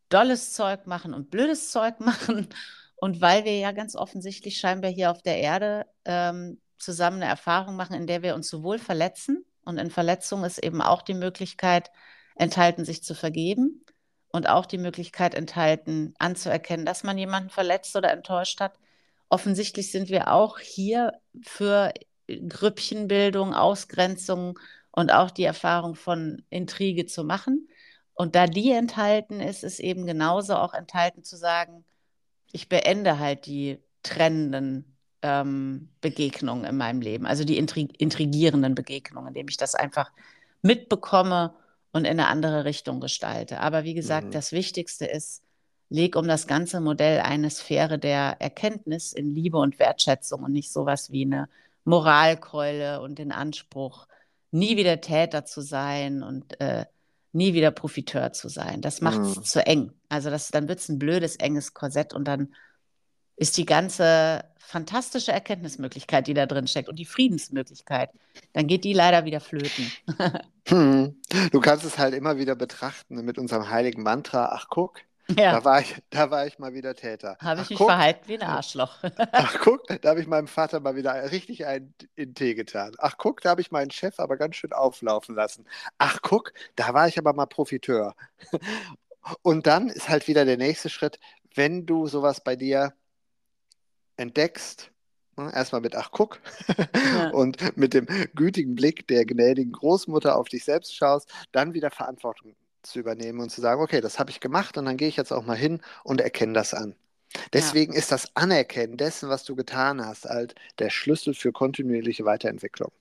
Speaker 2: dolles Zeug machen und blödes Zeug (laughs) machen und weil wir ja ganz offensichtlich scheinbar hier auf der Erde ähm, zusammen eine Erfahrung machen, in der wir uns sowohl verletzen und in Verletzung ist eben auch die Möglichkeit enthalten, sich zu vergeben und auch die Möglichkeit enthalten, anzuerkennen, dass man jemanden verletzt oder enttäuscht hat. Offensichtlich sind wir auch hier für Grüppchenbildung, Ausgrenzung und auch die Erfahrung von Intrige zu machen. Und da die enthalten ist, ist eben genauso auch enthalten zu sagen, ich beende halt die trennenden ähm, Begegnungen in meinem Leben, also die intrig intrigierenden Begegnungen, indem ich das einfach mitbekomme und in eine andere Richtung gestalte. Aber wie gesagt, mhm. das Wichtigste ist, leg um das ganze Modell eine Sphäre der Erkenntnis in Liebe und Wertschätzung und nicht sowas wie eine Moralkeule und den Anspruch, nie wieder Täter zu sein und äh, nie wieder Profiteur zu sein. Das macht es mhm. zu eng. Also das, dann wird es ein blödes, enges Korsett und dann ist die ganze fantastische Erkenntnismöglichkeit, die da drin steckt und die Friedensmöglichkeit, dann geht die leider wieder flöten. (laughs)
Speaker 3: hm. Du kannst es halt immer wieder betrachten mit unserem heiligen Mantra, ach guck, ja. Da, war ich, da war ich mal wieder Täter.
Speaker 2: Habe ich mich guck, verhalten wie ein Arschloch.
Speaker 3: Ach (laughs) guck, da habe ich meinem Vater mal wieder richtig einen in Tee getan. Ach guck, da habe ich meinen Chef aber ganz schön auflaufen lassen. Ach guck, da war ich aber mal Profiteur. (laughs) Und dann ist halt wieder der nächste Schritt, wenn du sowas bei dir entdeckst, ne, erstmal mit Ach guck ja. (laughs) und mit dem gütigen Blick der gnädigen Großmutter auf dich selbst schaust, dann wieder Verantwortung zu übernehmen und zu sagen, okay, das habe ich gemacht und dann gehe ich jetzt auch mal hin und erkenne das an. Deswegen ja. ist das Anerkennen dessen, was du getan hast, halt der Schlüssel für kontinuierliche Weiterentwicklung.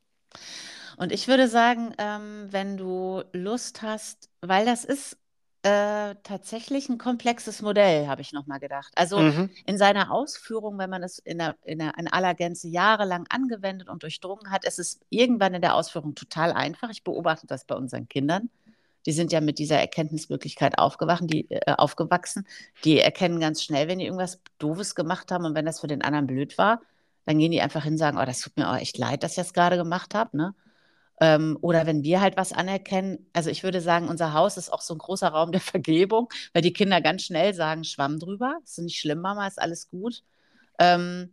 Speaker 2: Und ich würde sagen, ähm, wenn du Lust hast, weil das ist äh, tatsächlich ein komplexes Modell, habe ich nochmal gedacht. Also mhm. in seiner Ausführung, wenn man es in, der, in, der, in aller Gänze jahrelang angewendet und durchdrungen hat, ist es irgendwann in der Ausführung total einfach. Ich beobachte das bei unseren Kindern die sind ja mit dieser Erkenntnismöglichkeit aufgewachen, die, äh, aufgewachsen. Die erkennen ganz schnell, wenn die irgendwas Doofes gemacht haben und wenn das für den anderen blöd war, dann gehen die einfach hin und sagen, oh, das tut mir auch echt leid, dass ich das gerade gemacht habe. Ne? Ähm, oder wenn wir halt was anerkennen, also ich würde sagen, unser Haus ist auch so ein großer Raum der Vergebung, weil die Kinder ganz schnell sagen, Schwamm drüber, ist nicht schlimm, Mama, ist alles gut. Ähm,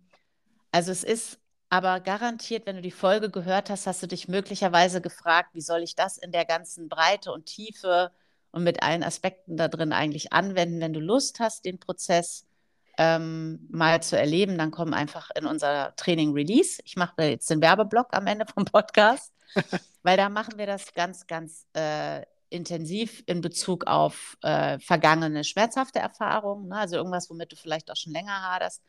Speaker 2: also es ist aber garantiert, wenn du die Folge gehört hast, hast du dich möglicherweise gefragt, wie soll ich das in der ganzen Breite und Tiefe und mit allen Aspekten da drin eigentlich anwenden. Wenn du Lust hast, den Prozess ähm, mal zu erleben, dann komm einfach in unser Training Release. Ich mache jetzt den Werbeblock am Ende vom Podcast, (laughs) weil da machen wir das ganz, ganz äh, intensiv in Bezug auf äh, vergangene schmerzhafte Erfahrungen, ne? also irgendwas, womit du vielleicht auch schon länger haderst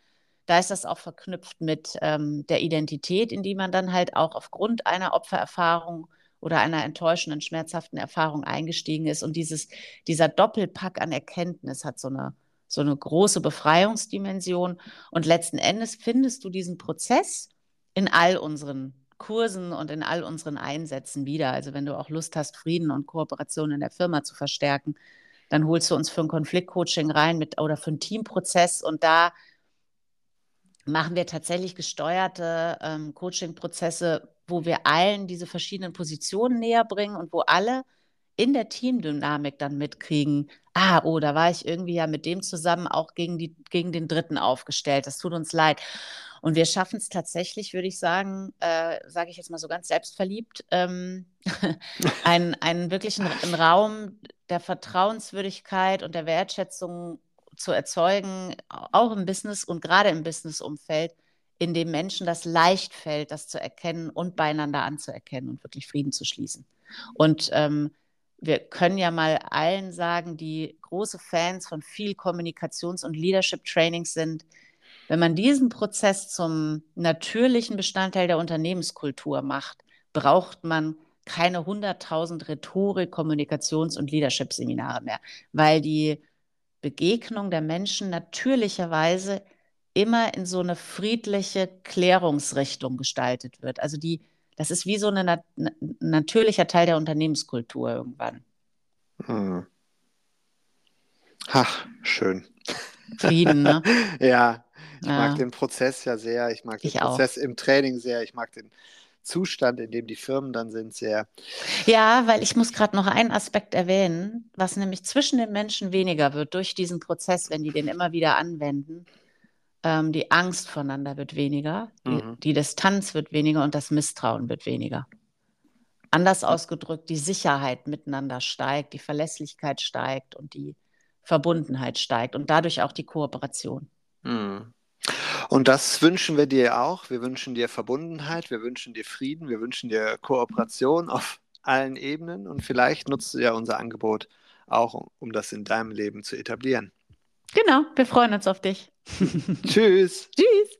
Speaker 2: da ist das auch verknüpft mit ähm, der Identität, in die man dann halt auch aufgrund einer Opfererfahrung oder einer enttäuschenden, schmerzhaften Erfahrung eingestiegen ist. Und dieses, dieser Doppelpack an Erkenntnis hat so eine, so eine große Befreiungsdimension. Und letzten Endes findest du diesen Prozess in all unseren Kursen und in all unseren Einsätzen wieder. Also wenn du auch Lust hast, Frieden und Kooperation in der Firma zu verstärken, dann holst du uns für ein Konfliktcoaching rein mit oder für einen Teamprozess und da machen wir tatsächlich gesteuerte ähm, Coaching-Prozesse, wo wir allen diese verschiedenen Positionen näher bringen und wo alle in der Teamdynamik dann mitkriegen, ah, oh, da war ich irgendwie ja mit dem zusammen auch gegen, die, gegen den Dritten aufgestellt. Das tut uns leid. Und wir schaffen es tatsächlich, würde ich sagen, äh, sage ich jetzt mal so ganz selbstverliebt, ähm, (laughs) einen, einen wirklichen Raum der Vertrauenswürdigkeit und der Wertschätzung zu erzeugen, auch im Business und gerade im Businessumfeld, in dem Menschen das leicht fällt, das zu erkennen und beieinander anzuerkennen und wirklich Frieden zu schließen. Und ähm, wir können ja mal allen sagen, die große Fans von viel Kommunikations- und Leadership-Trainings sind, wenn man diesen Prozess zum natürlichen Bestandteil der Unternehmenskultur macht, braucht man keine 100.000 Rhetorik-, Kommunikations- und Leadership-Seminare mehr, weil die Begegnung der Menschen natürlicherweise immer in so eine friedliche Klärungsrichtung gestaltet wird. Also die, das ist wie so ein nat natürlicher Teil der Unternehmenskultur irgendwann.
Speaker 3: Hm. Ach, schön.
Speaker 2: Frieden, ne? (laughs)
Speaker 3: ja, ich
Speaker 2: Ja.
Speaker 3: mag den Prozess ja sehr. Ich mag den
Speaker 2: Ich auch.
Speaker 3: Prozess im Training sehr. Ich mag den Zustand, in dem die Firmen dann sind, sehr.
Speaker 2: Ja, weil ich muss gerade noch einen Aspekt erwähnen, was nämlich zwischen den Menschen weniger wird durch diesen Prozess, wenn die den immer wieder anwenden. Ähm, die Angst voneinander wird weniger, die,
Speaker 3: Mhm.
Speaker 2: die Distanz wird weniger und das Misstrauen wird weniger. Anders ausgedrückt, die Sicherheit miteinander steigt, die Verlässlichkeit steigt und die Verbundenheit steigt und dadurch auch die Kooperation.
Speaker 3: Hm. Und das wünschen wir dir auch. Wir wünschen dir Verbundenheit, wir wünschen dir Frieden, wir wünschen dir Kooperation auf allen Ebenen und vielleicht nutzt du ja unser Angebot auch, um, das in deinem Leben zu etablieren.
Speaker 2: Genau, wir freuen uns auf dich. (laughs)
Speaker 3: Tschüss.
Speaker 2: Tschüss.